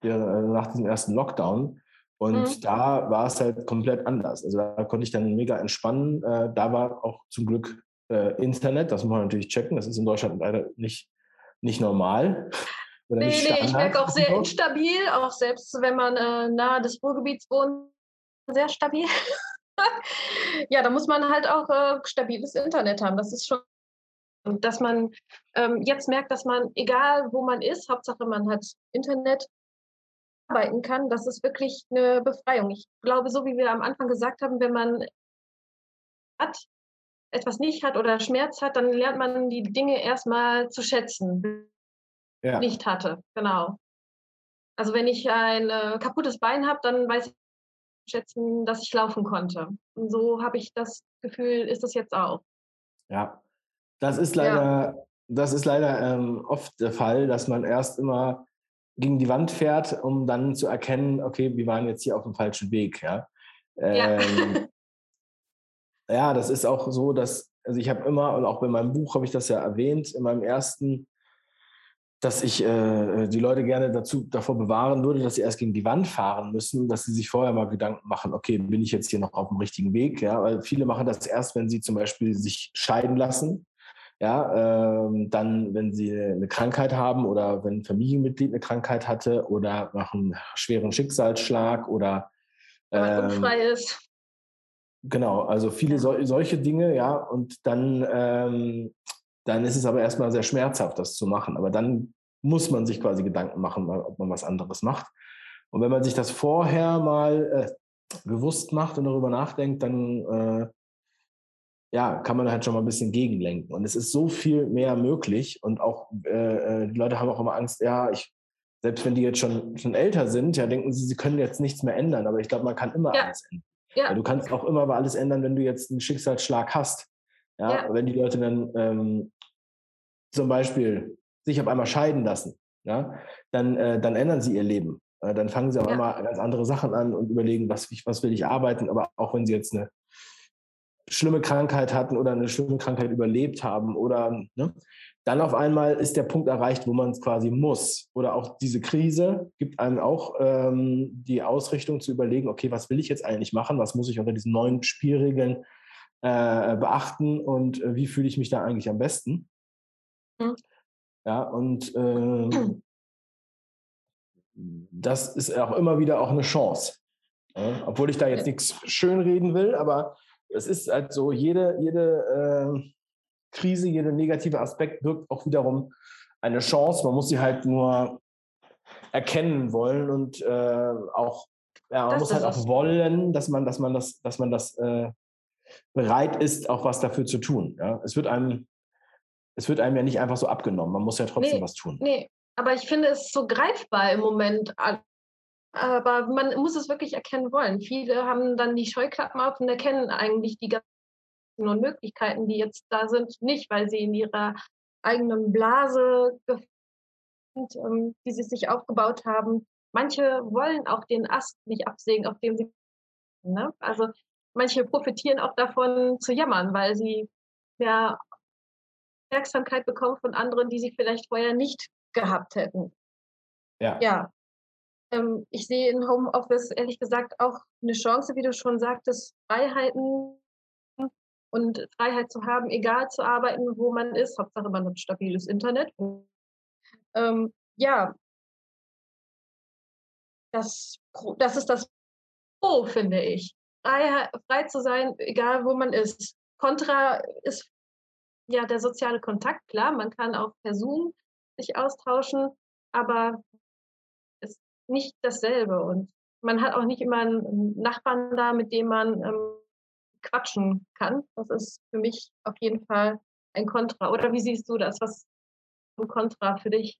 während nach diesem ersten Lockdown. Und mhm. da war es halt komplett anders. Also da konnte ich dann mega entspannen. Äh, da war auch zum Glück äh, Internet, das muss man natürlich checken. Das ist in Deutschland leider nicht, nicht normal. Oder nee, nee, ich merke auch sehr instabil, auch selbst wenn man äh, nahe des Ruhrgebiets wohnt, sehr stabil. ja, da muss man halt auch äh, stabiles Internet haben. Das ist schon, dass man ähm, jetzt merkt, dass man, egal wo man ist, Hauptsache man hat Internet, arbeiten kann, das ist wirklich eine Befreiung. Ich glaube, so wie wir am Anfang gesagt haben, wenn man hat, etwas nicht hat oder Schmerz hat, dann lernt man die Dinge erstmal zu schätzen, ja. nicht hatte. Genau. Also wenn ich ein äh, kaputtes Bein habe, dann weiß ich schätzen, dass ich laufen konnte. Und so habe ich das Gefühl, ist das jetzt auch. Ja, das ist leider, ja. das ist leider ähm, oft der Fall, dass man erst immer gegen die Wand fährt, um dann zu erkennen, okay, wir waren jetzt hier auf dem falschen Weg. Ja, ähm, ja. ja das ist auch so, dass, also ich habe immer, und auch bei meinem Buch habe ich das ja erwähnt, in meinem ersten, dass ich äh, die Leute gerne dazu, davor bewahren würde, dass sie erst gegen die Wand fahren müssen, dass sie sich vorher mal Gedanken machen, okay, bin ich jetzt hier noch auf dem richtigen Weg? Ja, weil viele machen das erst, wenn sie zum Beispiel sich scheiden lassen ja, ähm, dann, wenn sie eine Krankheit haben oder wenn ein Familienmitglied eine Krankheit hatte oder nach einem schweren Schicksalsschlag oder wenn man ähm, unfrei ist. Genau, also viele so, solche Dinge, ja, und dann, ähm, dann ist es aber erstmal sehr schmerzhaft, das zu machen. Aber dann muss man sich quasi Gedanken machen, ob man was anderes macht. Und wenn man sich das vorher mal äh, bewusst macht und darüber nachdenkt, dann äh, ja, kann man halt schon mal ein bisschen gegenlenken. Und es ist so viel mehr möglich. Und auch äh, äh, die Leute haben auch immer Angst, ja, ich, selbst wenn die jetzt schon, schon älter sind, ja, denken sie, sie können jetzt nichts mehr ändern. Aber ich glaube, man kann immer ja. alles ändern. Ja. du kannst auch immer alles ändern, wenn du jetzt einen Schicksalsschlag hast. Ja, ja. wenn die Leute dann ähm, zum Beispiel sich auf einmal scheiden lassen, ja, dann, äh, dann ändern sie ihr Leben. Äh, dann fangen sie auf einmal ganz andere Sachen an und überlegen, was, was will ich arbeiten. Aber auch wenn sie jetzt eine schlimme Krankheit hatten oder eine schlimme Krankheit überlebt haben oder ne, dann auf einmal ist der Punkt erreicht, wo man es quasi muss. Oder auch diese Krise gibt einem auch ähm, die Ausrichtung zu überlegen, okay, was will ich jetzt eigentlich machen? Was muss ich unter diesen neuen Spielregeln äh, beachten und äh, wie fühle ich mich da eigentlich am besten? Mhm. Ja, und äh, das ist auch immer wieder auch eine Chance. Ja? Obwohl ich da jetzt nichts schönreden will, aber es ist halt so, jede, jede äh, Krise, jeder negative Aspekt birgt auch wiederum eine Chance. Man muss sie halt nur erkennen wollen und äh, auch, ja, man das muss halt auch wollen, dass man, dass man das, dass man das äh, bereit ist, auch was dafür zu tun. Ja? Es wird einem, es wird einem ja nicht einfach so abgenommen. Man muss ja trotzdem nee, was tun. Nee, aber ich finde es so greifbar im Moment aber man muss es wirklich erkennen wollen. Viele haben dann die Scheuklappen auf und erkennen eigentlich die ganzen Möglichkeiten, die jetzt da sind, nicht, weil sie in ihrer eigenen Blase sind, ähm, die sie sich aufgebaut haben. Manche wollen auch den Ast nicht absägen, auf dem sie. Ne? Also manche profitieren auch davon zu jammern, weil sie mehr Aufmerksamkeit bekommen von anderen, die sie vielleicht vorher nicht gehabt hätten. Ja. ja. Ähm, ich sehe in Homeoffice ehrlich gesagt auch eine Chance, wie du schon sagtest, Freiheiten und Freiheit zu haben, egal zu arbeiten, wo man ist. Hauptsache, man hat stabiles Internet. Ähm, ja, das, das ist das Pro, finde ich. frei, frei zu sein, egal wo man ist. Contra ist ja der soziale Kontakt, klar, man kann auch per Zoom sich austauschen, aber ist nicht dasselbe. Und man hat auch nicht immer einen Nachbarn da, mit dem man ähm, quatschen kann. Das ist für mich auf jeden Fall ein Kontra. Oder wie siehst du das? Was ist ein Kontra für dich?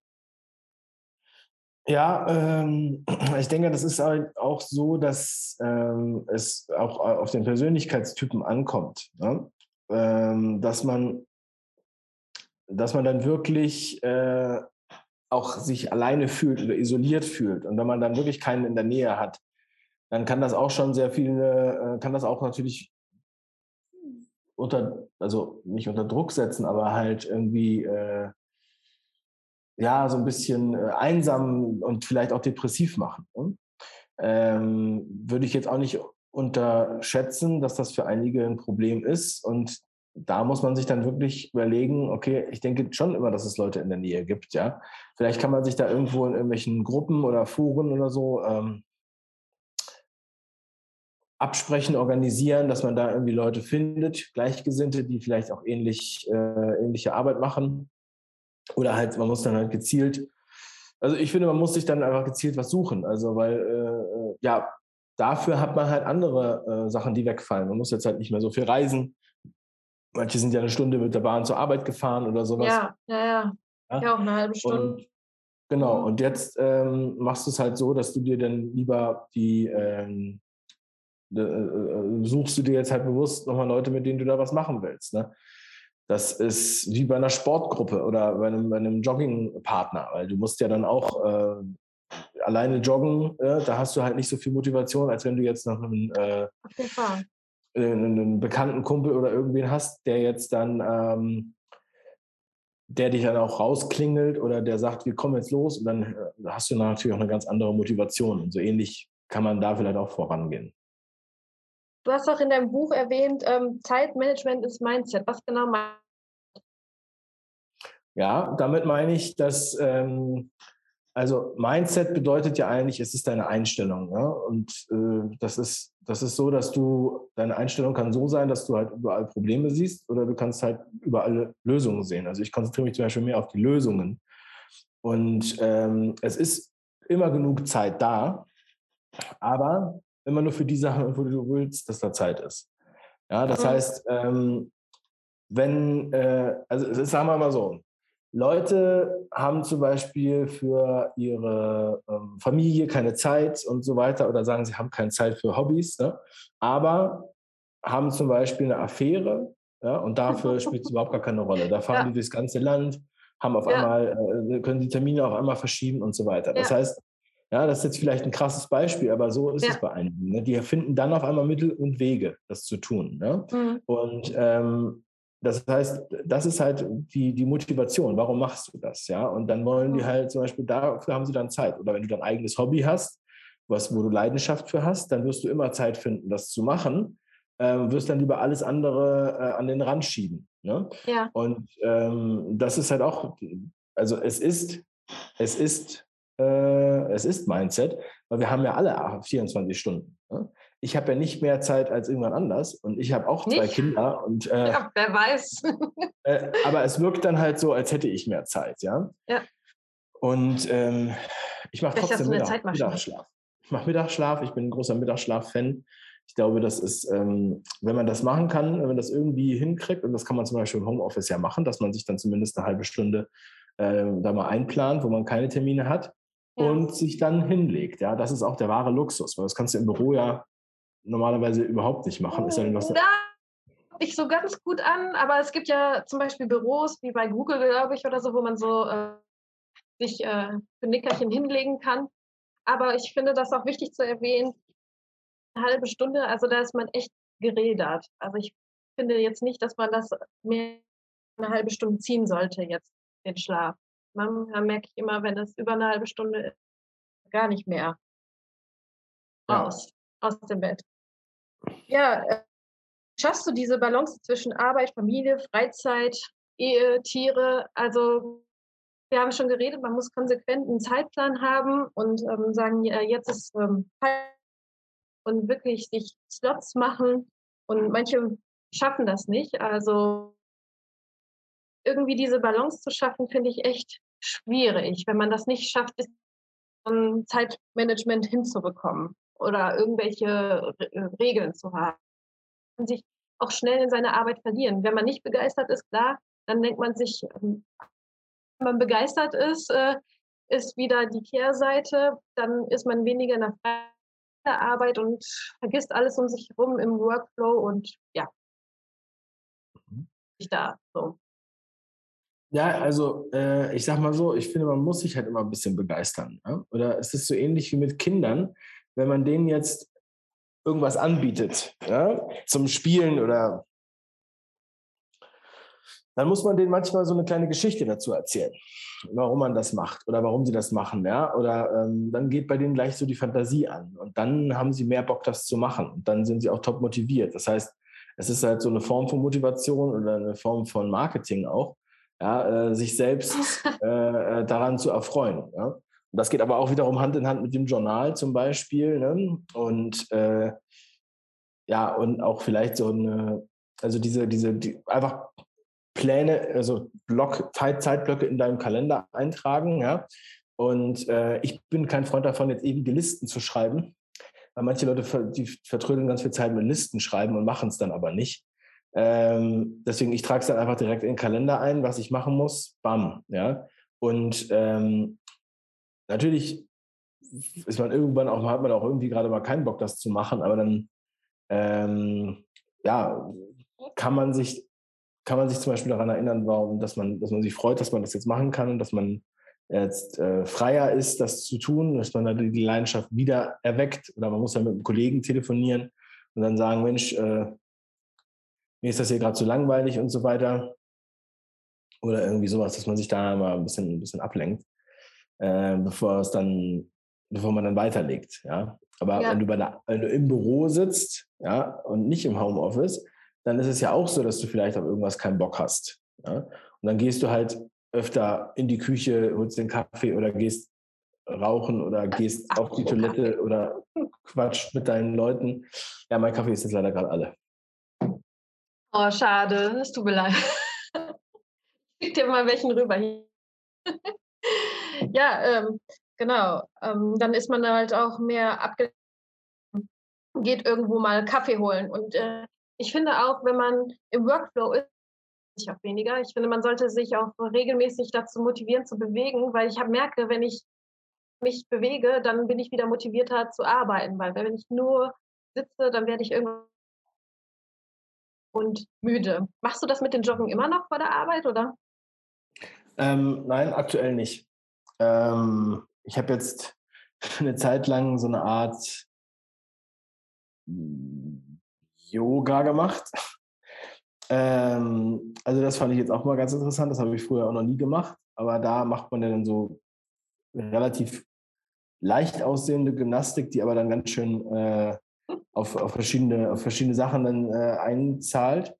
Ja, ähm, ich denke, das ist halt auch so, dass ähm, es auch auf den Persönlichkeitstypen ankommt. Ne? Ähm, dass man dass man dann wirklich äh, auch sich alleine fühlt oder isoliert fühlt. Und wenn man dann wirklich keinen in der Nähe hat, dann kann das auch schon sehr viele, äh, kann das auch natürlich unter, also nicht unter Druck setzen, aber halt irgendwie äh, ja so ein bisschen äh, einsam und vielleicht auch depressiv machen. Ne? Ähm, würde ich jetzt auch nicht unterschätzen, dass das für einige ein Problem ist und da muss man sich dann wirklich überlegen, okay, ich denke schon immer, dass es Leute in der Nähe gibt, ja. Vielleicht kann man sich da irgendwo in irgendwelchen Gruppen oder Foren oder so ähm, absprechen, organisieren, dass man da irgendwie Leute findet, Gleichgesinnte, die vielleicht auch ähnlich, äh, ähnliche Arbeit machen. Oder halt, man muss dann halt gezielt, also ich finde, man muss sich dann einfach gezielt was suchen. Also, weil, äh, ja, dafür hat man halt andere äh, Sachen, die wegfallen. Man muss jetzt halt nicht mehr so viel reisen Manche sind ja eine Stunde mit der Bahn zur Arbeit gefahren oder sowas. Ja, ja, ja. Ja, ja auch eine halbe Stunde. Und, genau, und jetzt ähm, machst du es halt so, dass du dir dann lieber die, ähm, äh, äh, suchst du dir jetzt halt bewusst nochmal Leute, mit denen du da was machen willst. Ne? Das ist wie bei einer Sportgruppe oder bei einem, bei einem Joggingpartner, weil du musst ja dann auch äh, alleine joggen, äh, da hast du halt nicht so viel Motivation, als wenn du jetzt noch einen, äh. Äh, einen bekannten Kumpel oder irgendwen hast, der jetzt dann, ähm, der dich dann auch rausklingelt oder der sagt, wir kommen jetzt los und dann äh, hast du natürlich auch eine ganz andere Motivation. Und so ähnlich kann man da vielleicht auch vorangehen. Du hast auch in deinem Buch erwähnt, ähm, Zeitmanagement ist Mindset. Was genau meinst du? Ja, damit meine ich, dass ähm, also Mindset bedeutet ja eigentlich, es ist deine Einstellung. Ja? Und äh, das, ist, das ist so, dass du, deine Einstellung kann so sein, dass du halt überall Probleme siehst oder du kannst halt überall Lösungen sehen. Also ich konzentriere mich zum Beispiel mehr auf die Lösungen. Und ähm, es ist immer genug Zeit da, aber immer nur für die Sachen, wo du willst, dass da Zeit ist. Ja, das heißt, ähm, wenn, äh, also sagen wir mal so, Leute haben zum Beispiel für ihre ähm, Familie keine Zeit und so weiter oder sagen, sie haben keine Zeit für Hobbys, ne? aber haben zum Beispiel eine Affäre ja, und dafür spielt es überhaupt gar keine Rolle. Da fahren ja. die durchs ganze Land, haben auf ja. einmal, äh, können die Termine auf einmal verschieben und so weiter. Das heißt, ja, das ist jetzt vielleicht ein krasses Beispiel, aber so ist es bei einigen. Ne? Die finden dann auf einmal Mittel und Wege, das zu tun. Ne? Mhm. Und ähm, das heißt, das ist halt die, die Motivation. Warum machst du das? Ja, und dann wollen die halt zum Beispiel, dafür haben sie dann Zeit. Oder wenn du dein eigenes Hobby hast, was, wo du Leidenschaft für hast, dann wirst du immer Zeit finden, das zu machen. Ähm, wirst dann lieber alles andere äh, an den Rand schieben. Ne? Ja. Und ähm, das ist halt auch, also es ist, es ist, äh, es ist Mindset, weil wir haben ja alle 24 Stunden. Ne? ich habe ja nicht mehr Zeit als irgendwann anders und ich habe auch zwei nicht? Kinder und äh, ja, wer weiß. äh, aber es wirkt dann halt so, als hätte ich mehr Zeit, ja. Ja. Und ähm, ich mache trotzdem Mittag, Mittagsschlaf. Ich mache Mittagsschlaf. Ich bin ein großer Mittagsschlaf-Fan. Ich glaube, das ist, ähm, wenn man das machen kann, wenn man das irgendwie hinkriegt, und das kann man zum Beispiel im Homeoffice ja machen, dass man sich dann zumindest eine halbe Stunde äh, da mal einplant, wo man keine Termine hat ja. und sich dann hinlegt. Ja, das ist auch der wahre Luxus, weil das kannst du im Büro ja normalerweise überhaupt nicht machen. Ist ja was so ganz gut an, aber es gibt ja zum Beispiel Büros wie bei Google, glaube ich, oder so, wo man so äh, sich äh, für Nickerchen hinlegen kann. Aber ich finde das auch wichtig zu erwähnen, eine halbe Stunde, also da ist man echt gerädert. Also ich finde jetzt nicht, dass man das mehr eine halbe Stunde ziehen sollte, jetzt den Schlaf. Man, da merke ich immer, wenn das über eine halbe Stunde ist, gar nicht mehr raus ja. aus dem Bett. Ja, äh, schaffst du diese Balance zwischen Arbeit, Familie, Freizeit, Ehe, Tiere? Also wir haben schon geredet, man muss konsequent einen Zeitplan haben und ähm, sagen, ja, jetzt ist ähm, und wirklich sich Slots machen. Und manche schaffen das nicht. Also irgendwie diese Balance zu schaffen, finde ich echt schwierig. Wenn man das nicht schafft, ist ein Zeitmanagement hinzubekommen oder irgendwelche Regeln zu haben. Man sich auch schnell in seine Arbeit verlieren. Wenn man nicht begeistert ist, klar, dann denkt man sich, ähm, wenn man begeistert ist, äh, ist wieder die Kehrseite, dann ist man weniger in der Arbeit und vergisst alles um sich herum im Workflow und ja, mhm. ich da so. Ja, also äh, ich sag mal so, ich finde, man muss sich halt immer ein bisschen begeistern. Ja? Oder es ist so ähnlich wie mit Kindern, wenn man denen jetzt irgendwas anbietet, ja, zum Spielen oder dann muss man denen manchmal so eine kleine Geschichte dazu erzählen, warum man das macht oder warum sie das machen, ja. Oder ähm, dann geht bei denen gleich so die Fantasie an und dann haben sie mehr Bock, das zu machen und dann sind sie auch top motiviert. Das heißt, es ist halt so eine Form von Motivation oder eine Form von Marketing auch, ja, äh, sich selbst äh, äh, daran zu erfreuen. Ja? Und das geht aber auch wiederum Hand in Hand mit dem Journal zum Beispiel. Ne? Und äh, ja, und auch vielleicht so eine, also diese, diese, die, einfach Pläne, also Block, Zeit, Zeitblöcke in deinem Kalender eintragen, ja. Und äh, ich bin kein Freund davon, jetzt ewige Listen zu schreiben, weil manche Leute die vertrödeln ganz viel Zeit mit Listen schreiben und machen es dann aber nicht. Ähm, deswegen, ich trage es dann einfach direkt in den Kalender ein, was ich machen muss. Bam, ja. Und ähm, natürlich ist man irgendwann auch, hat man auch irgendwie gerade mal keinen Bock, das zu machen, aber dann ähm, ja, kann man sich, kann man sich zum Beispiel daran erinnern, warum, dass man, dass man sich freut, dass man das jetzt machen kann und dass man jetzt äh, freier ist, das zu tun, dass man dann die Leidenschaft wieder erweckt oder man muss ja mit einem Kollegen telefonieren und dann sagen, Mensch, äh, mir ist das hier gerade zu langweilig und so weiter. Oder irgendwie sowas, dass man sich da mal ein bisschen, ein bisschen ablenkt, äh, bevor es dann, bevor man dann weiterlegt. Ja? Aber ja. wenn, du bei der, wenn du im Büro sitzt, ja, und nicht im Homeoffice, dann ist es ja auch so, dass du vielleicht auf irgendwas keinen Bock hast. Ja? Und dann gehst du halt öfter in die Küche, holst den Kaffee oder gehst rauchen oder gehst auf die Toilette oder quatscht mit deinen Leuten. Ja, mein Kaffee ist jetzt leider gerade alle. Oh, schade. Es tut mir leid. Ich schick dir mal welchen rüber. ja, ähm, genau. Ähm, dann ist man halt auch mehr abgelenkt, geht irgendwo mal Kaffee holen. Und äh, ich finde auch, wenn man im Workflow ist, ich auch weniger. Ich finde, man sollte sich auch regelmäßig dazu motivieren, zu bewegen, weil ich hab, merke, wenn ich mich bewege, dann bin ich wieder motivierter zu arbeiten, weil wenn ich nur sitze, dann werde ich irgendwann und müde. Machst du das mit den Joggen immer noch vor der Arbeit, oder? Ähm, nein, aktuell nicht. Ähm, ich habe jetzt eine Zeit lang so eine Art Yoga gemacht. Ähm, also das fand ich jetzt auch mal ganz interessant. Das habe ich früher auch noch nie gemacht. Aber da macht man ja dann so relativ leicht aussehende Gymnastik, die aber dann ganz schön äh, auf, auf, verschiedene, auf verschiedene Sachen dann äh, einzahlt.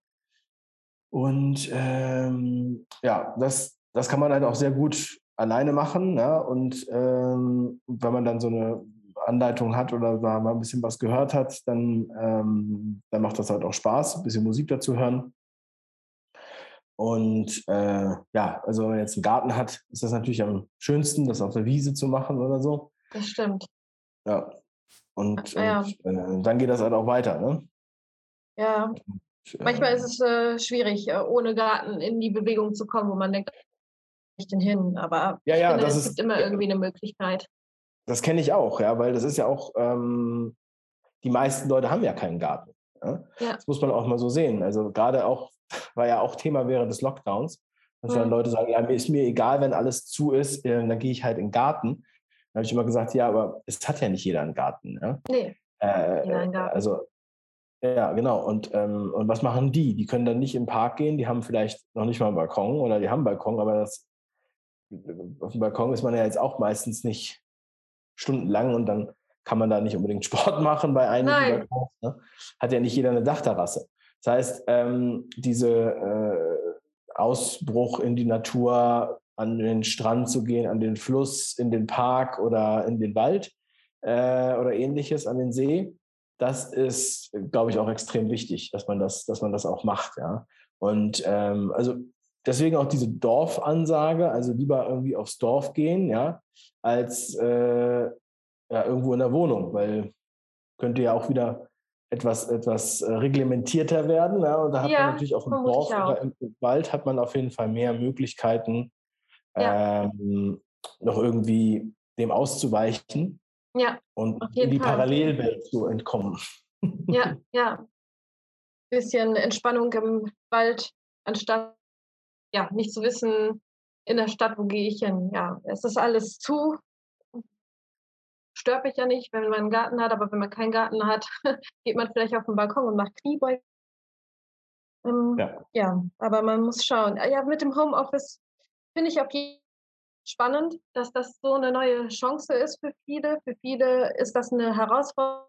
Und ähm, ja, das, das kann man halt auch sehr gut alleine machen. Ne? Und ähm, wenn man dann so eine Anleitung hat oder da mal ein bisschen was gehört hat, dann, ähm, dann macht das halt auch Spaß, ein bisschen Musik dazu hören. Und äh, ja, also wenn man jetzt einen Garten hat, ist das natürlich am schönsten, das auf der Wiese zu machen oder so. Das stimmt. Ja, und, ja. und äh, dann geht das halt auch weiter, ne? Ja. Und, äh, Manchmal ist es äh, schwierig, äh, ohne Garten in die Bewegung zu kommen, wo man denkt, ich denn hin? Aber ja, ja, finde, das es ist, gibt immer irgendwie eine Möglichkeit. Das kenne ich auch, ja, weil das ist ja auch, ähm, die meisten Leute haben ja keinen Garten. Ja? ja? Das muss man auch mal so sehen. Also gerade auch, war ja auch Thema während des Lockdowns, dass mhm. dann Leute sagen, ja, mir ist mir egal, wenn alles zu ist, äh, dann gehe ich halt in den Garten. Da habe ich immer gesagt, ja, aber es hat ja nicht jeder einen Garten. Ja? Nee. Äh, Garten. Also, ja, genau. Und, ähm, und was machen die? Die können dann nicht im Park gehen, die haben vielleicht noch nicht mal einen Balkon oder die haben einen Balkon, aber das, auf dem Balkon ist man ja jetzt auch meistens nicht stundenlang und dann kann man da nicht unbedingt Sport machen bei einigen Nein. Balkons. Ne? Hat ja nicht jeder eine Dachterrasse. Das heißt, ähm, diese äh, Ausbruch in die Natur an den Strand zu gehen, an den Fluss, in den Park oder in den Wald äh, oder ähnliches, an den See. das ist, glaube ich, auch extrem wichtig, dass man das, dass man das auch macht, ja. Und ähm, also deswegen auch diese Dorfansage, also lieber irgendwie aufs Dorf gehen, ja, als äh, ja, irgendwo in der Wohnung, weil könnte ja auch wieder etwas, etwas äh, reglementierter werden. Ja? Und da hat ja, man natürlich auch im Dorf auch. oder im Wald hat man auf jeden Fall mehr Möglichkeiten, ja. ähm, noch irgendwie dem auszuweichen ja, und in die Fall. Parallelwelt zu entkommen. Ja, ja. Bisschen Entspannung im Wald, anstatt ja, nicht zu wissen, in der Stadt, wo gehe ich hin. Ja, es ist alles zu. Stört mich ja nicht, wenn man einen Garten hat, aber wenn man keinen Garten hat, geht man vielleicht auf den Balkon und macht Kniebeugen. Ähm, ja. ja, aber man muss schauen. Ja, mit dem Homeoffice finde ich auf jeden spannend, dass das so eine neue Chance ist für viele. Für viele ist das eine Herausforderung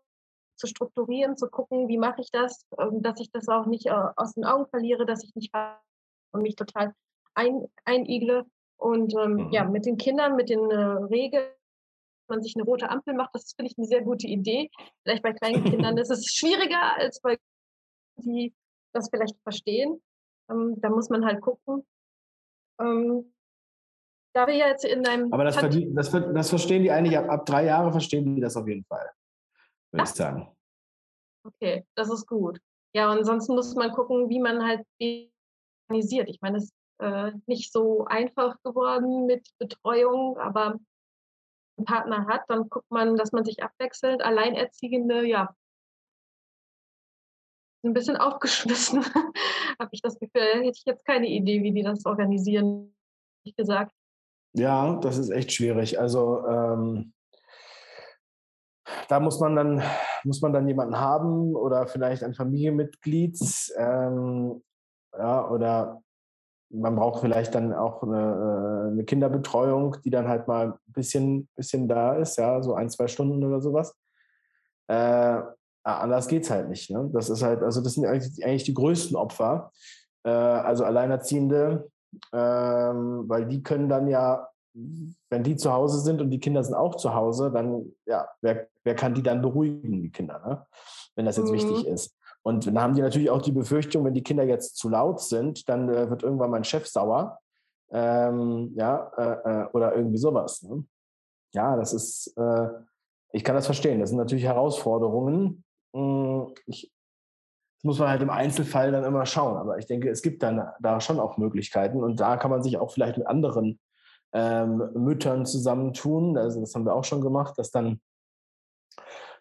zu strukturieren, zu gucken, wie mache ich das, ähm, dass ich das auch nicht äh, aus den Augen verliere, dass ich nicht und mich total ein, einigle. Und ähm, mhm. ja, mit den Kindern, mit den äh, Regeln, man sich eine rote Ampel macht, das finde ich eine sehr gute Idee. Vielleicht bei kleinen Kindern ist es schwieriger als bei die das vielleicht verstehen. Ähm, da muss man halt gucken. Ähm, da wir jetzt in einem. Aber das, das, das, verstehen die eigentlich ab, ab drei Jahren, verstehen die das auf jeden Fall, würde ich sagen. Okay, das ist gut. Ja, und ansonsten muss man gucken, wie man halt organisiert. Ich meine, es ist äh, nicht so einfach geworden mit Betreuung, aber einen Partner hat, dann guckt man, dass man sich abwechselt. Alleinerziehende, ja, ein bisschen aufgeschmissen, habe ich das Gefühl. Hätte ich jetzt keine Idee, wie die das organisieren, wie gesagt. Ja, das ist echt schwierig. Also ähm, da muss man dann muss man dann jemanden haben oder vielleicht ein Familienmitglied ähm, ja, oder man braucht vielleicht dann auch eine, äh, eine, Kinderbetreuung, die dann halt mal ein bisschen, bisschen da ist, ja, so ein, zwei Stunden oder sowas. Äh, anders geht es halt nicht. Ne? Das ist halt, also das sind eigentlich, eigentlich die größten Opfer. Äh, also Alleinerziehende, ähm, weil die können dann ja, wenn die zu Hause sind und die Kinder sind auch zu Hause, dann, ja, wer, wer kann die dann beruhigen, die Kinder, ne? wenn das jetzt mhm. wichtig ist. Und dann haben die natürlich auch die Befürchtung, wenn die Kinder jetzt zu laut sind, dann äh, wird irgendwann mein Chef sauer. Ähm, ja, äh, äh, oder irgendwie sowas. Ne? Ja, das ist, äh, ich kann das verstehen. Das sind natürlich Herausforderungen. Hm, ich, das muss man halt im Einzelfall dann immer schauen. Aber ich denke, es gibt dann da schon auch Möglichkeiten. Und da kann man sich auch vielleicht mit anderen ähm, Müttern zusammentun. Also das haben wir auch schon gemacht, dass dann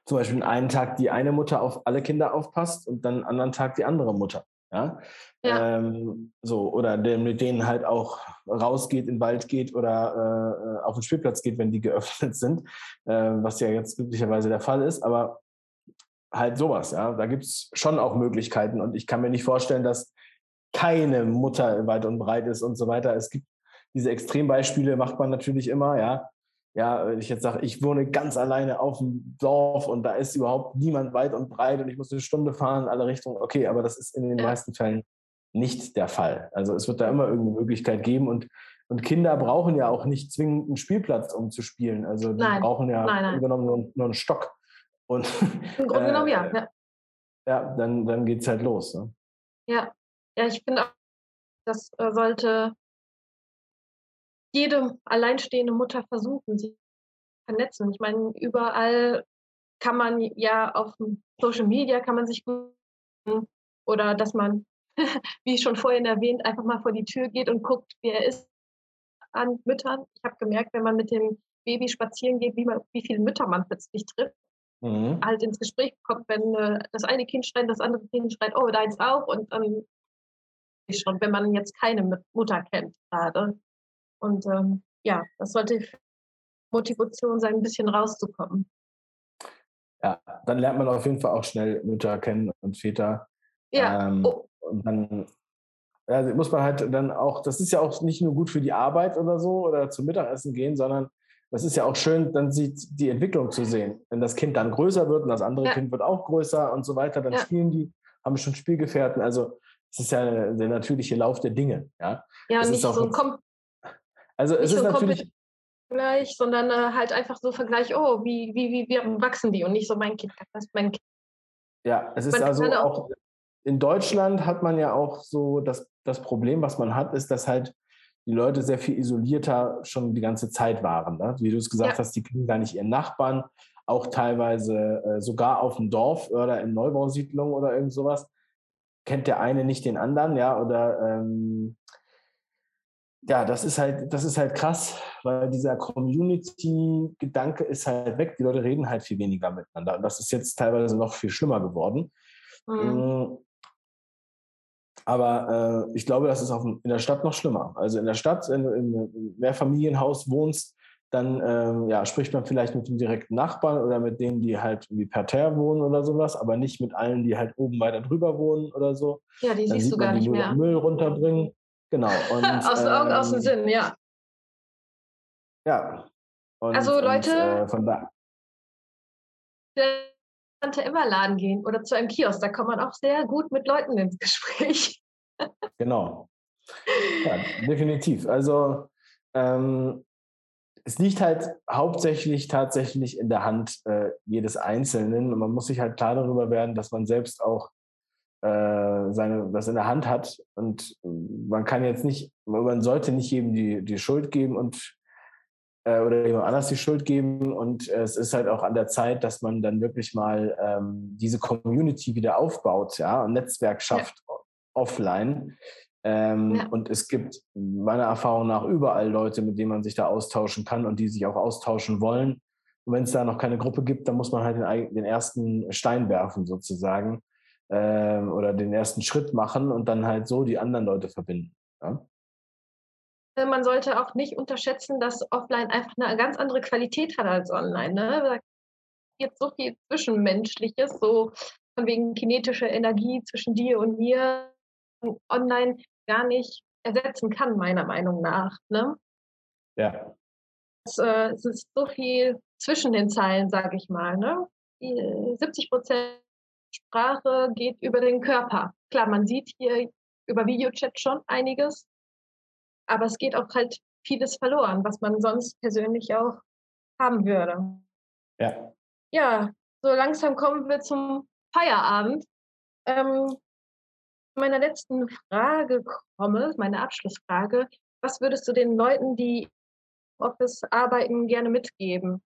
zum Beispiel einen Tag die eine Mutter auf alle Kinder aufpasst und dann einen anderen Tag die andere Mutter. Ja? ja. Ähm, so, oder der mit denen halt auch rausgeht, in den Wald geht oder äh, auf den Spielplatz geht, wenn die geöffnet sind, äh, was ja jetzt glücklicherweise der Fall ist, aber halt sowas, ja. Da gibt es schon auch Möglichkeiten und ich kann mir nicht vorstellen, dass keine Mutter weit und breit ist und so weiter. Es gibt diese Extrembeispiele, macht man natürlich immer, ja ja, wenn ich jetzt sage, ich wohne ganz alleine auf dem Dorf und da ist überhaupt niemand weit und breit und ich muss eine Stunde fahren in alle Richtungen, okay, aber das ist in den meisten Fällen nicht der Fall. Also es wird da immer irgendeine Möglichkeit geben und, und Kinder brauchen ja auch nicht zwingend einen Spielplatz, um zu spielen. Also die nein. brauchen ja nein, nein. genommen nur, nur, einen Stock. Und, Im Grunde äh, genommen ja. Ja, ja dann, dann geht es halt los. Ne? Ja. ja, ich finde auch, das äh, sollte jede alleinstehende Mutter versuchen, sie vernetzen. Ich meine, überall kann man ja auf Social Media kann man sich oder dass man, wie schon vorhin erwähnt, einfach mal vor die Tür geht und guckt, wer ist an Müttern. Ich habe gemerkt, wenn man mit dem Baby spazieren geht, wie, man, wie viele Mütter man plötzlich trifft. Mhm. Halt ins Gespräch kommt, wenn äh, das eine Kind schreit, das andere Kind schreit, oh, deins auch. Und dann schon, wenn man jetzt keine Mutter kennt gerade. Und ähm, ja, das sollte Motivation sein, ein bisschen rauszukommen. Ja, dann lernt man auf jeden Fall auch schnell Mütter kennen und Väter. Ja. Ähm, oh. Und dann ja, muss man halt dann auch, das ist ja auch nicht nur gut für die Arbeit oder so oder zum Mittagessen gehen, sondern das ist ja auch schön, dann sieht die Entwicklung zu sehen. Wenn das Kind dann größer wird und das andere ja. Kind wird auch größer und so weiter, dann ja. spielen die, haben schon Spielgefährten. Also es ist ja der natürliche Lauf der Dinge. Ja, ja nicht so ein also es ist natürlich Vergleich, sondern äh, halt einfach so Vergleich, oh, wie, wie, wie, wie wachsen die und nicht so mein Kind, das mein Kind. Ja, es ist man also auch, auch, in Deutschland hat man ja auch so das, das Problem, was man hat, ist, dass halt die Leute sehr viel isolierter schon die ganze Zeit waren. Ne? Wie du es gesagt ja. hast, die kriegen gar nicht ihren Nachbarn, auch teilweise äh, sogar auf dem Dorf oder in Neubausiedlungen oder irgend sowas. Kennt der eine nicht den anderen, ja, oder ähm, ja, das ist halt, das ist halt krass, weil dieser Community-Gedanke ist halt weg. Die Leute reden halt viel weniger miteinander. Und das ist jetzt teilweise noch viel schlimmer geworden. Mhm. Aber äh, ich glaube, das ist auch in der Stadt noch schlimmer. Also in der Stadt, wenn du in einem Mehrfamilienhaus wohnst, dann ähm, ja, spricht man vielleicht mit dem direkten Nachbarn oder mit denen, die halt irgendwie per Terre wohnen oder sowas, aber nicht mit allen, die halt oben weiter drüber wohnen oder so. Ja, die dann siehst du gar nicht mehr. Müll runterbringen. Genau. Und, aus den Augen, aus dem ähm, Sinn, ja. Ja. Und, also Leute, und, äh, von da. Tante Emma Laden gehen oder zu einem Kiosk, da kommt man auch sehr gut mit Leuten ins Gespräch. Genau. Ja, definitiv. Also ähm, es liegt halt hauptsächlich tatsächlich in der Hand äh, jedes Einzelnen und man muss sich halt klar darüber werden, dass man selbst auch äh, seine, was in der Hand hat. Und man kann jetzt nicht, man sollte nicht jedem die, die Schuld geben und äh, oder jemand anders die Schuld geben. Und es ist halt auch an der Zeit, dass man dann wirklich mal ähm, diese Community wieder aufbaut, ja, und Netzwerk schafft ja. Offline. Ähm, ja. Und es gibt meiner Erfahrung nach überall Leute, mit denen man sich da austauschen kann und die sich auch austauschen wollen. Und wenn es da noch keine Gruppe gibt, dann muss man halt den, den ersten Stein werfen sozusagen äh, oder den ersten Schritt machen und dann halt so die anderen Leute verbinden. Ja? Äh, man sollte auch nicht unterschätzen, dass offline einfach eine ganz andere Qualität hat als online. Ne? Da gibt so viel Zwischenmenschliches, so von wegen kinetische Energie zwischen dir und mir, online gar nicht ersetzen kann, meiner Meinung nach. Ne? Ja. Es, äh, es ist so viel zwischen den Zeilen, sage ich mal. Ne? 70 Prozent Sprache geht über den Körper. Klar, man sieht hier über Videochat schon einiges, aber es geht auch halt vieles verloren, was man sonst persönlich auch haben würde. Ja. Ja, so langsam kommen wir zum Feierabend. Ähm, meiner letzten Frage komme, meine Abschlussfrage. Was würdest du den Leuten, die im Office arbeiten, gerne mitgeben?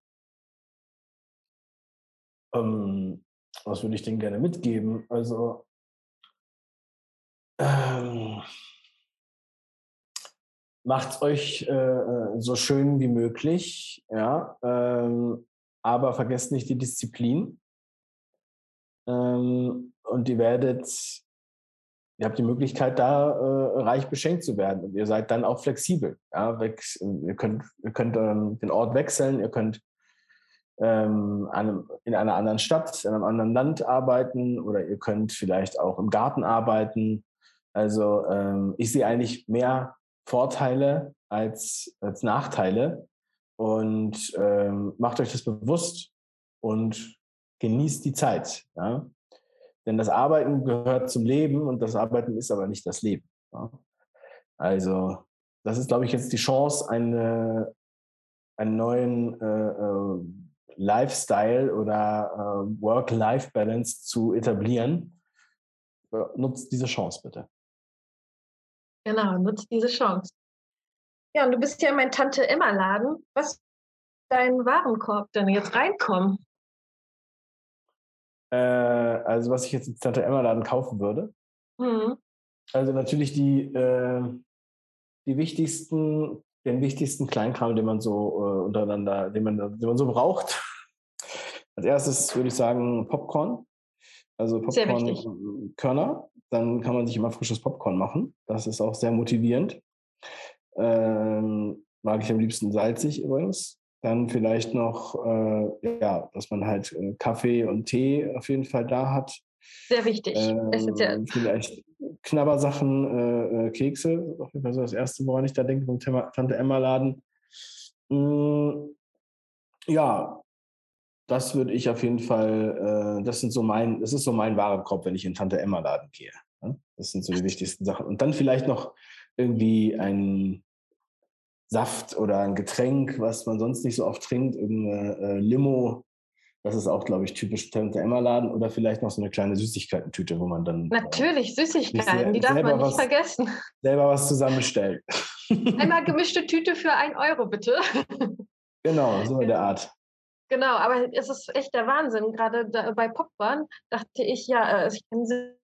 Ähm, was würde ich denen gerne mitgeben? Also, ähm, macht euch äh, äh, so schön wie möglich, ja, ähm, aber vergesst nicht die Disziplin. Ähm, und ihr werdet, ihr habt die Möglichkeit, da äh, reich beschenkt zu werden. Und ihr seid dann auch flexibel. Ja, weg, ihr könnt, ihr könnt ähm, den Ort wechseln, ihr könnt ähm, einem, in einer anderen Stadt, in einem anderen Land arbeiten oder ihr könnt vielleicht auch im Garten arbeiten. Also ähm, ich sehe eigentlich mehr Vorteile als, als Nachteile und ähm, macht euch das bewusst und genießt die Zeit. Ja? Denn das Arbeiten gehört zum Leben und das Arbeiten ist aber nicht das Leben. Ja? Also das ist, glaube ich, jetzt die Chance, eine, einen neuen äh, äh, Lifestyle oder äh, Work-Life-Balance zu etablieren. Äh, nutzt diese Chance bitte. Genau, nutzt diese Chance. Ja, und du bist ja in mein Tante Emma Laden. Was dein Warenkorb denn jetzt reinkommen? Äh, also was ich jetzt in Tante Emma Laden kaufen würde. Mhm. Also natürlich die, äh, die wichtigsten den wichtigsten Kleinkram, den man so äh, untereinander, den man, den man so braucht. Als erstes würde ich sagen Popcorn. Also Popcorn-Körner. Dann kann man sich immer frisches Popcorn machen. Das ist auch sehr motivierend. Ähm, mag ich am liebsten salzig übrigens. Dann vielleicht noch, äh, ja, dass man halt äh, Kaffee und Tee auf jeden Fall da hat. Sehr wichtig. Ähm, vielleicht Knabbersachen, äh, äh, Kekse, auf jeden Fall so das Erste, woran ich da denke, vom Tante Emma Laden. Mm, ja, das würde ich auf jeden Fall, äh, das sind so mein, das ist so mein Warenkorb, wenn ich in Tante Emma Laden gehe. Ne? Das sind so die wichtigsten Sachen. Und dann vielleicht noch irgendwie ein Saft oder ein Getränk, was man sonst nicht so oft trinkt, irgendeine äh, Limo Das ist auch, glaube ich, typisch Tante Emma Laden oder vielleicht noch so eine kleine Süßigkeitentüte, wo man dann. Natürlich, Süßigkeiten, die darf man nicht was, vergessen. Selber was zusammenstellt. Einmal gemischte Tüte für ein Euro, bitte. Genau, so in der Art. Genau, aber es ist echt der Wahnsinn. Gerade bei Popcorn dachte ich ja, äh, ich kenne sie,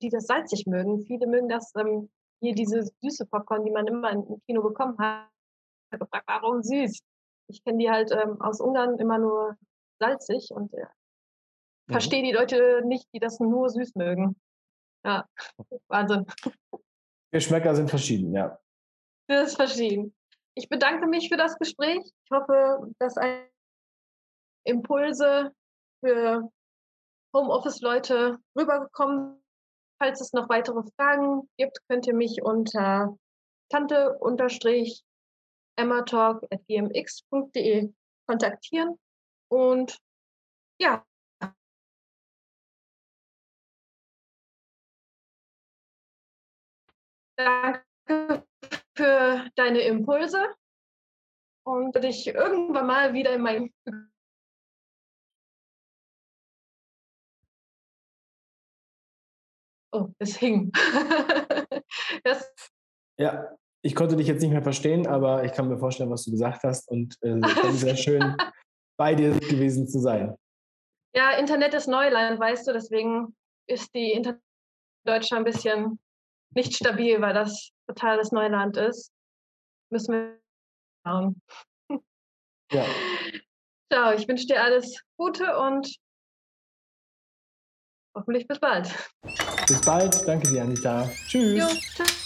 die das salzig mögen. Viele mögen das, ähm, hier diese süße Popcorn, die man immer im Kino bekommen hat. Ich habe gefragt, warum süß? Ich kenne die halt ähm, aus Ungarn immer nur salzig und äh, mhm. verstehe die Leute nicht, die das nur süß mögen. Ja, Wahnsinn. Geschmäcker sind verschieden, ja. Das ist verschieden. Ich bedanke mich für das Gespräch. Ich hoffe, dass Impulse für Homeoffice-Leute rübergekommen. Falls es noch weitere Fragen gibt, könnt ihr mich unter tante-emmatalk.gmx.de kontaktieren. Und ja. Danke für deine Impulse und dich irgendwann mal wieder in mein Oh, es hing. das ja, ich konnte dich jetzt nicht mehr verstehen, aber ich kann mir vorstellen, was du gesagt hast und äh, sehr schön bei dir gewesen zu sein. Ja, Internet ist Neuland, weißt du, deswegen ist die Internet in Deutschland ein bisschen nicht stabil, weil das totales Neuland ist. Müssen wir schauen. Ja. Ciao, ich wünsche dir alles Gute und hoffentlich bis bald. Bis bald. Danke dir, Anita. Tschüss. Jo, tschüss.